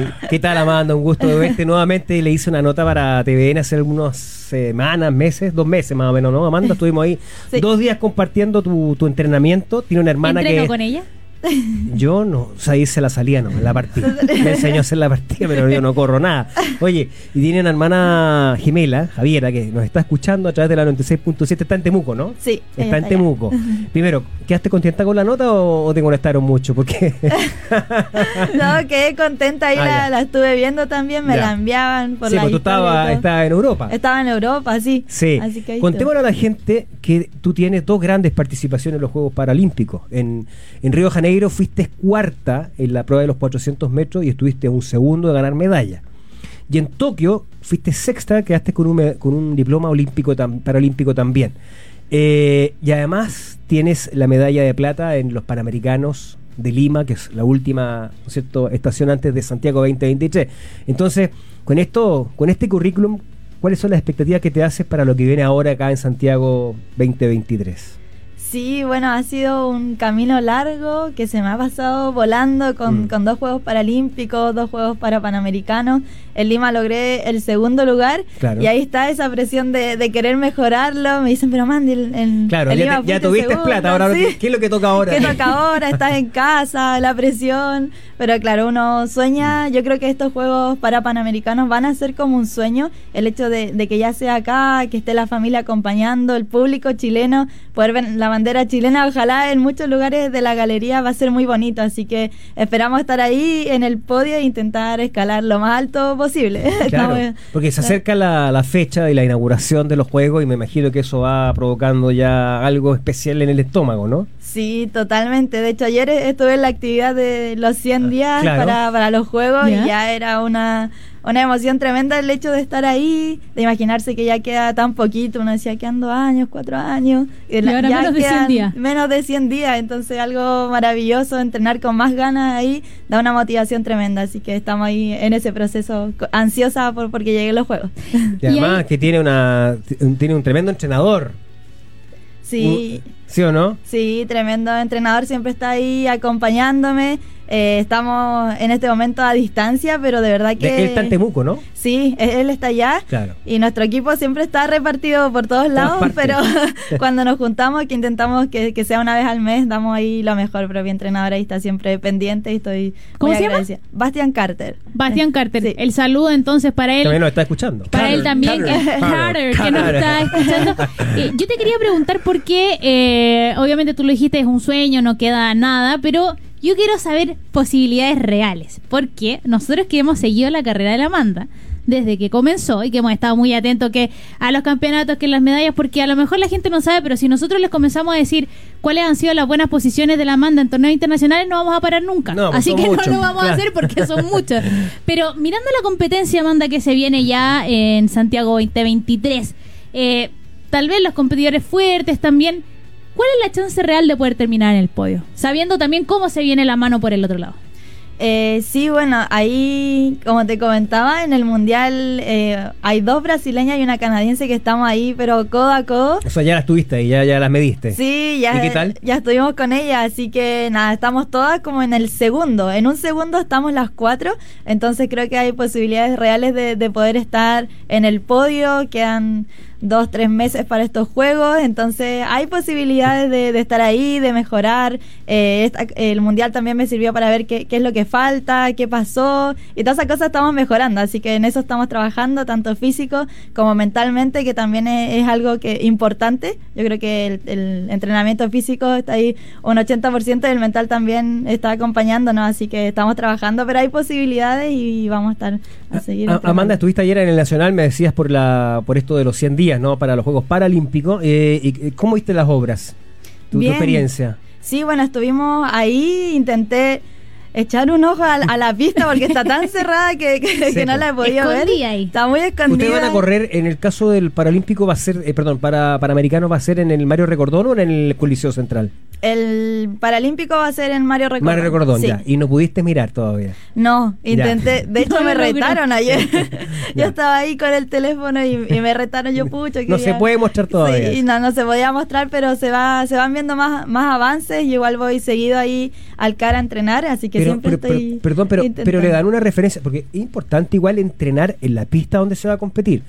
eh, ¿qué tal Amanda? Un gusto de verte nuevamente. Le hice una nota para TVN hace algunas semanas, meses, dos meses más o menos, ¿no? Amanda, estuvimos ahí Sí. dos días compartiendo tu, tu entrenamiento. Tiene una hermana ¿Entreno que... con ella? Yo no, o sea, hice la salida, no, la partida. Me enseñó a hacer la partida, pero yo no corro nada. Oye, y tiene una hermana gemela, Javiera, que nos está escuchando a través de la 96.7, está en Temuco, ¿no? Sí, Está en allá. Temuco. Primero, ¿quedaste contenta con la nota o, o te molestaron mucho? Porque no, quedé contenta ahí, Ah, la, estuve viendo también, me Ya. la enviaban por sí, la pues tú estabas todo. estabas en Europa. Estaba en Europa, sí. Sí. Así que Contémosle a la gente que tú tienes dos grandes participaciones en los Juegos Paralímpicos. En, en Río de Janeiro fuiste cuarta en la prueba de los 400 metros y estuviste un segundo de ganar medalla. Y en Tokio fuiste sexta, quedaste con un, con un diploma olímpico tam- paralímpico también. Eh, y además tienes la medalla de plata en los Panamericanos de Lima, que es la última ¿no es cierto? estación antes de Santiago 2023. Entonces, con esto, con este currículum, ¿cuáles son las expectativas que te haces para lo que viene ahora acá en Santiago 2023? Sí, bueno, ha sido un camino largo que se me ha pasado volando con, Mm. con dos Juegos Paralímpicos, dos Juegos para Panamericanos. En Lima logré el segundo lugar Claro. y ahí está esa presión de, de querer mejorarlo. Me dicen, pero Mandy, en- Claro, ya, Lima te- ya fuiste tuviste segunda", plata, ahora sí. ¿qué, qué es lo que toca ahora? ¿Qué toca ahora? Estás en casa, la presión. Pero claro, uno sueña. Yo creo que estos Juegos para Panamericanos van a ser como un sueño. El hecho de, de que ya sea acá, que esté la familia acompañando, el público chileno, poder ver la bandera chilena. Ojalá en muchos lugares de la galería va a ser muy bonito, así que esperamos estar ahí en el podio e intentar escalar lo más alto posible. Claro, Estamos- porque se acerca la, la fecha de la inauguración de los juegos y me imagino que eso va provocando ya algo especial en el estómago, ¿no? Sí, totalmente. De hecho, ayer estuve en la actividad de los 100 días claro. para, para los juegos ¿Ya? y ya era una, una emoción tremenda el hecho de estar ahí, de imaginarse que ya queda tan poquito. Uno decía, quedan dos años, cuatro años. Y ahora ya menos de 100 quedan días. Menos de 100 días. Entonces, algo maravilloso, entrenar con más ganas ahí, da una motivación tremenda. Así que estamos ahí en ese proceso, ansiosa por porque lleguen los juegos. Y Y además ahí- que tiene una tiene un tremendo entrenador. sí. ¿Sí o no? Sí, tremendo entrenador, siempre está ahí acompañándome. Eh, estamos en este momento a distancia, pero de verdad que... De- él está en Temuco, ¿no? Sí, él él está allá. Claro. Y nuestro equipo siempre está repartido por todos lados, pero cuando nos juntamos, que intentamos que, que sea una vez al mes, damos ahí lo mejor, pero mi entrenador ahí está siempre pendiente y estoy ¿Cómo muy se llama? Bastian Carter. Bastian Carter, Sí. el saludo entonces para él. También nos está escuchando. Para él Carter, también, que, Carter, Carter, que nos Carter. está escuchando. Eh, yo te quería preguntar por qué, eh, obviamente tú lo dijiste, es un sueño, no queda nada, pero yo quiero saber posibilidades reales, porque nosotros que hemos seguido la carrera de la Amanda desde que comenzó y que hemos estado muy atentos que a los campeonatos, que las medallas, porque a lo mejor la gente no sabe, pero si nosotros les comenzamos a decir cuáles han sido las buenas posiciones de la Amanda en torneos internacionales, no vamos a parar nunca. No, pues Así que muchos, no lo vamos a hacer porque son muchos. Pero mirando la competencia, Amanda, que se viene ya en Santiago 2023, eh, tal vez los competidores fuertes también, ¿cuál es la chance real de poder terminar en el podio? Sabiendo también cómo se viene la mano por el otro lado. Eh, sí, bueno, ahí, como te comentaba, en el Mundial eh, hay dos brasileñas y una canadiense que estamos ahí, pero codo a codo. O sea, ya las tuviste y ya, ya las mediste. Sí, ya, ¿Y qué tal? ya estuvimos con ella, así que nada, estamos todas como en el segundo. En un segundo estamos las cuatro, entonces creo que hay posibilidades reales de, de poder estar en el podio. Quedan dos, tres meses para estos juegos, entonces hay posibilidades de, de estar ahí, de mejorar. Eh, esta- el mundial también me sirvió para ver qué, qué es lo que falta, qué pasó, y todas esas cosas estamos mejorando, así que en eso estamos trabajando, tanto físico como mentalmente, que también es, es algo que importante. Yo creo que el, el entrenamiento físico está ahí un 80% y el mental también está acompañándonos, así que estamos trabajando, pero hay posibilidades y vamos a estar a seguir. A-. Amanda, estuviste ayer en el Nacional, me decías por la por esto de los 100 días, ¿no? Para los Juegos Paralímpicos. Eh, y- ¿Cómo viste las obras? Tu, tu experiencia. Sí, bueno, estuvimos ahí, intenté echar un ojo a, a la pista porque está tan cerrada que, que- que Sí, no la he podido ver. Ahí. Está muy escondida. ¿Ustedes van a correr, en el caso del Paralímpico, va a ser, eh, perdón, para Panamericano, va a ser en el Mario Recordón o en el Coliseo Central? El Paralímpico va a ser en Mario Recordón. Mario Recordón, Sí. ya. Y no pudiste mirar todavía. No, intenté, de hecho No me retaron ayer. Yo estaba ahí con el teléfono y, y me retaron yo pucho. No se puede mostrar todavía. Sí, no, no se podía mostrar, pero se va, se van viendo más, más avances. y igual voy seguido ahí al cara a entrenar, así que Pero, siempre pero- pero- perdón, pero, pero le dan una referencia, porque es importante igual entrenar en la pista donde se va a competir.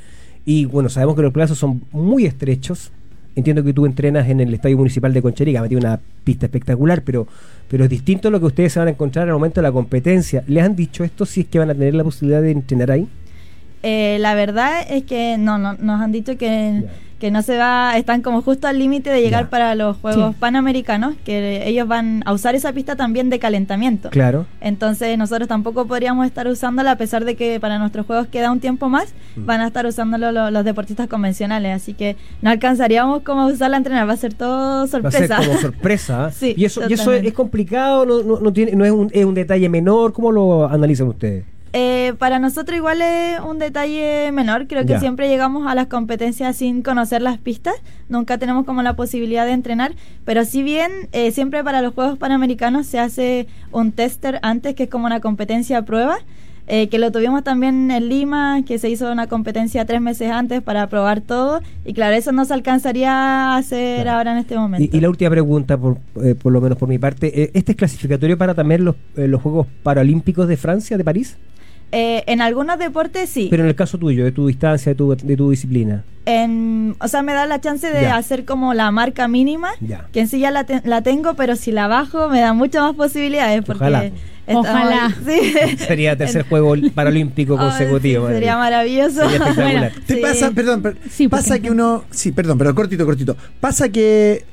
Y bueno, sabemos que los plazos son muy estrechos. Entiendo que tú entrenas en el Estadio Municipal de Concherica, tiene una pista espectacular, pero, pero es distinto lo que ustedes se van a encontrar al momento de la competencia. ¿Les han dicho esto si es que van a tener la posibilidad de entrenar ahí? Eh, la verdad es que no, no nos han dicho que. Que no se va, están como justo al límite de llegar Ya. para los Juegos Sí. Panamericanos, que ellos van a usar esa pista también de calentamiento. Claro. Entonces nosotros tampoco podríamos estar usándola a pesar de que para nuestros juegos queda un tiempo más, Mm. van a estar usándolo lo- los deportistas convencionales, así que no alcanzaríamos como a usarla a entrenar, va a ser todo Va a sorpresa. ser como sorpresa. Sí, y eso, y eso es, es complicado, no, no, no tiene, no es, un, es un detalle menor. ¿Cómo lo analizan ustedes? Eh, para nosotros igual es un detalle menor, creo que siempre llegamos a las competencias sin conocer las pistas, nunca tenemos como la posibilidad de entrenar, pero si bien eh, siempre para los Juegos Panamericanos se hace un tester antes, que es como una competencia a prueba, eh, que lo tuvimos también en Lima, que se hizo una competencia tres meses antes para probar todo, y claro, eso no se alcanzaría a hacer Claro. ahora en este momento. Y, y la última pregunta, por, eh, por lo menos por mi parte, eh, ¿este es clasificatorio para también los, eh, los Juegos Paralímpicos de Francia, de París? Eh, en algunos deportes sí. Pero en el caso tuyo, de tu distancia, de tu, de tu disciplina. En, o sea, me da la chance de Ya. hacer como la marca mínima, Ya. que en sí ya la, te- la tengo, pero si la bajo me da muchas más posibilidades. Porque Ojalá. estamos- Ojalá. Sí. Sería tercer juego paralímpico consecutivo. sí, sería maravilloso. Sería espectacular. Bueno, Te Sí. pasa, perdón, per- pasa que uno, sí, perdón, pero cortito, cortito. Pasa que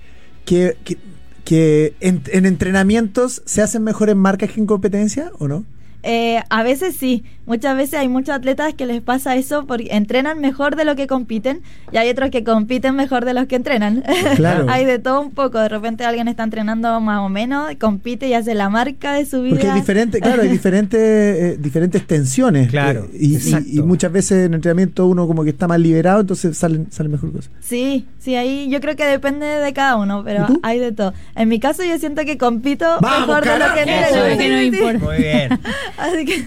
que, que, que en, en entrenamientos se hacen mejores marcas que en competencia o no? Eh, a veces sí, muchas veces hay muchos atletas que les pasa eso porque entrenan mejor de lo que compiten y hay otros que compiten mejor de los que entrenan. Claro. hay de todo un poco, de repente alguien está entrenando más o menos, compite y hace la marca de su vida. Porque es diferente, claro, hay diferentes, eh, diferentes tensiones. Claro, Eh, y, y- exacto. y muchas veces en entrenamiento uno como que está más liberado, entonces salen, salen mejor cosas. Sí, sí, ahí yo creo que depende de cada uno, pero ¿Y hay de todo. En mi caso yo siento que compito ¡Vamos, mejor de lo que Eso entreno. es que no Sí, sí. importa. Muy bien. Así que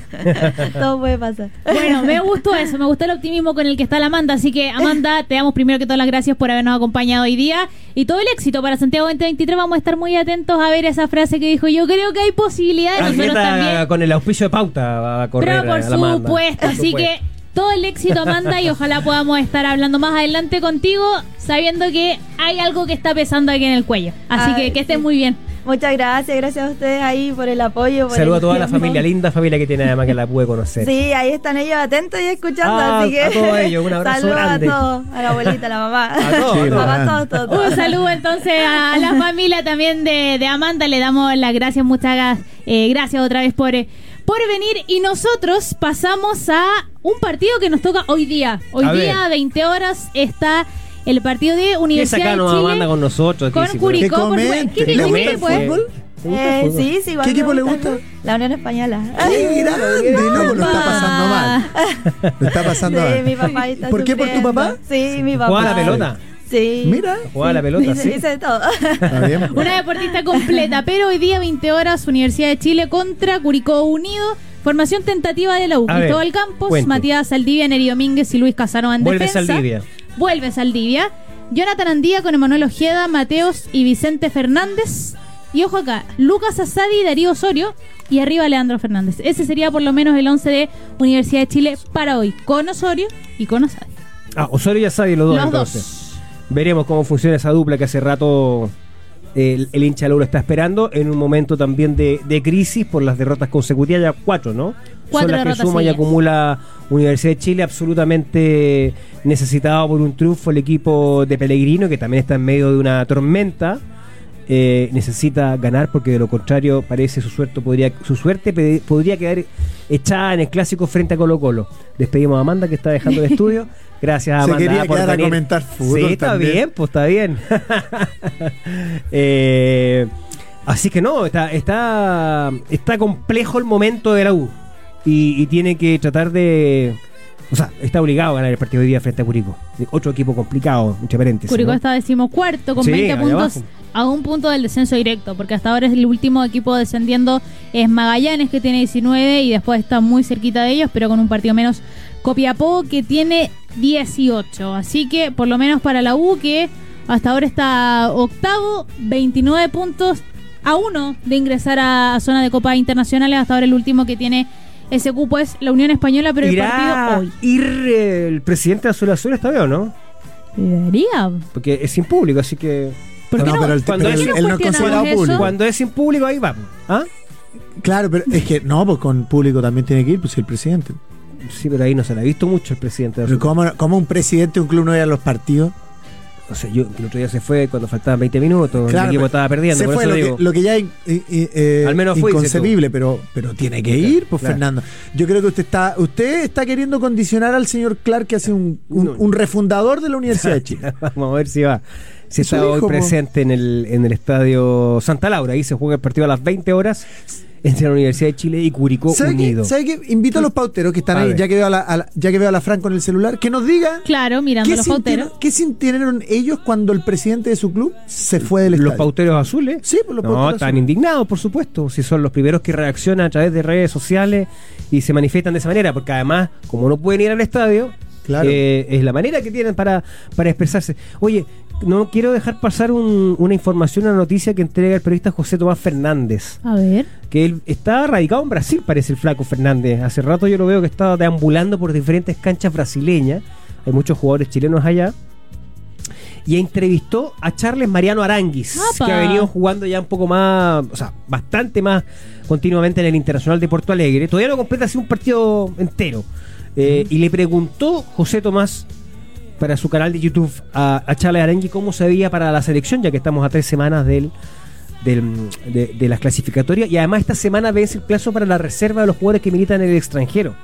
todo puede pasar. Bueno, me gustó eso, me gustó el optimismo con el que está la Amanda. Así que, Amanda, te damos primero que todas las gracias por habernos acompañado hoy día y todo el éxito para Santiago 2023. Vamos a estar muy atentos a ver esa frase que dijo. Yo creo que hay posibilidades. Nosotros también. con el auspicio de pauta va a correr Pero por a la Amanda. supuesto, Por así que todo el éxito, Amanda, y ojalá podamos estar hablando más adelante contigo, sabiendo que hay algo que está pesando aquí en el cuello. Así Ay, que que estés sí. muy bien. Muchas gracias, gracias a ustedes ahí por el apoyo. Por Saludo a toda la familia, linda familia que tiene además que la pude conocer. Sí, ahí están ellos atentos y escuchando, Ah, así que a todos ellos, un abrazo saludos grande. a todos, a la abuelita, a la mamá, A todos, Sí, a todos. Papá, todos, todos, todos. Un saludo entonces a la familia también de, de Amanda. Le damos las gracias, muchas eh, gracias otra vez por, eh, por venir. Y nosotros pasamos a un partido que nos toca hoy día. Hoy A día, ver. 20 horas, está el partido de ¿Qué Universidad de Chile. Amanda con nosotros? con sí, Curicó, por ¿Qué te gusta, el pues? fútbol. ¿Te gusta el Eh, sí, sí, ¿Qué equipo le gusta. La Unión Española. ¡Qué grande! No, lo está pasando mal. Lo está pasando Sí, mal. mi papá está ¿Por qué? ¿Por tu papá? Sí, mi papá. ¿Juega la pelota? Sí. Mira. Juega la pelota, sí. Dice de todo. Bien. Una deportista completa, pero hoy día 20 horas Universidad de Chile contra Curicó Unido. Formación tentativa de la U. A ver, Cristóbal Campos, cuente. Matías Saldivia, Neri Domínguez y Luis Casano en Vuelve defensa. Saldivia. Vuelve Saldivia. Jonathan Andía con Emanuel Ojeda, Mateos y Vicente Fernández. Y ojo acá, Lucas Asadi y Darío Osorio. Y arriba Leandro Fernández. Ese sería por lo menos el 11 de Universidad de Chile para hoy. Con Osorio y con Asadi. Ah, Osorio y Asadi, los dos Los entonces. dos. Veremos cómo funciona esa dupla que hace rato el, el hincha de la U lo está esperando en un momento también de, de crisis por las derrotas consecutivas, ya cuatro, ¿no? Cuatro Son las que suma y seguidas. acumula Universidad de Chile, absolutamente necesitado por un triunfo el equipo de Pellegrino, que también está en medio de una tormenta. Eh, necesita ganar porque de lo contrario parece su suerte podría su suerte podría quedar echada en el clásico frente a Colo Colo. Despedimos a Amanda que está dejando el estudio. Gracias Se quería por quedar a comentar fútbol Sí, está también. bien, pues está bien. Eh, así que no, está, está, está complejo el momento de la U. Y, y tiene que tratar de. O sea, está obligado a ganar el partido de hoy día frente a Curicó. Otro equipo complicado, entre paréntesis. Curicó ¿no? está decimocuarto con Sí, 20 ahí puntos abajo. a un punto del descenso directo, porque hasta ahora es el último equipo descendiendo es Magallanes que tiene 19 y después está muy cerquita de ellos, pero con un partido menos Copiapó que tiene 18. Así que por lo menos para la U que hasta ahora está octavo, 29 puntos a uno de ingresar a, a zona de Copa Internacionales, hasta ahora el último que tiene ese cupo es la Unión Española, pero el ¿Irá partido hoy. ir el presidente de Azul Azul esta vez o no? Debería. Porque es sin público, así que. ¿Por qué No, no? pero el- Cuando pero es- él, no él no es cuestionamos considerado eso? público. Cuando es sin público, ahí va. ¿Ah? Claro, pero es que no, pues con público también tiene que ir, pues el presidente. Sí, pero ahí no se le ha visto mucho el presidente de. ¿cómo, cómo un presidente de un club no va a los partidos? O sea, yo el otro día se fue cuando faltaban 20 minutos, el equipo estaba perdiendo, Se por fue eso lo digo. que, lo que ya es eh, eh, Al menos fue, dices inconcebible, pero, pero tiene que ir, pues Claro. Fernando. Yo creo que usted está usted está queriendo condicionar al señor Clark, que hace un, un, No. un refundador de la Universidad de Chile. Vamos a ver si va. Si está hoy presente en el, en el estadio Santa Laura. Ahí se juega el partido a las 20 horas entre la Universidad de Chile y Curicó ¿Sabe Unido. qué? ¿Sabe qué? Invito a los pauteros que están A ahí, ver. ya que, veo a la, a la- ya que veo a la Fran con el celular, que nos digan Claro, mirando qué los sintieron, pauteros. qué sintieron ellos cuando el presidente de su club se fue del Los estadio. pauteros azules. Sí, pues los no, pauteros están azules. indignados, por supuesto. Si son los primeros que reaccionan a través de redes sociales y se manifiestan de esa manera, porque además, como no pueden ir al estadio, Claro. eh, es la manera que tienen para, para expresarse. Oye, no quiero dejar pasar un- una información, una noticia que entrega el periodista José Tomás Fernández. A ver. que él está radicado en Brasil, parece el flaco Fernández. Hace rato yo lo veo que está deambulando por diferentes canchas brasileñas. Hay muchos jugadores chilenos allá. Y entrevistó a Charles Mariano Aranguis, ¡Apa! que ha venido jugando ya un poco más, o sea, bastante más continuamente en el Internacional de Porto Alegre. Todavía no completa así un partido entero. Eh, y le preguntó José Tomás para su canal de YouTube a, a Charles Arengui cómo se veía para la selección, ya que estamos a tres semanas del, del- de, de las clasificatorias. Y además esta semana vence el plazo para la reserva de los jugadores que militan en el extranjero.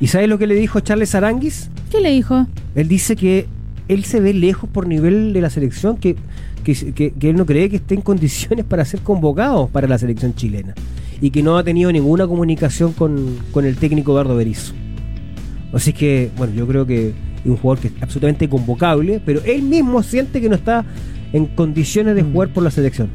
¿Y sabes lo que le dijo Charles Aranguis? ¿Qué le dijo? Él dice que él se ve lejos por nivel de la selección, que, que, que- que él no cree que esté en condiciones para ser convocado para la selección chilena. Y que no ha tenido ninguna comunicación con, con el técnico Eduardo Berizzo. Así que, bueno, yo creo que es un jugador que es absolutamente convocable, pero él mismo siente que no está en condiciones de jugar por la selección.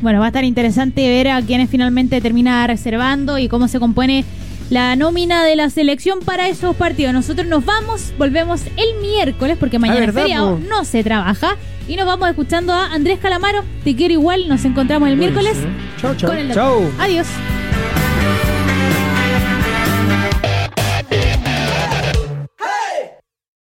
Bueno, va a estar interesante ver a quiénes finalmente termina reservando y cómo se compone la nómina de la selección para esos partidos. Nosotros nos vamos, volvemos el miércoles porque mañana es ¿verdad, feriado, no se trabaja. Y nos vamos escuchando a Andrés Calamaro. Te quiero igual, nos encontramos el miércoles Chao, chao. Chao. Adiós.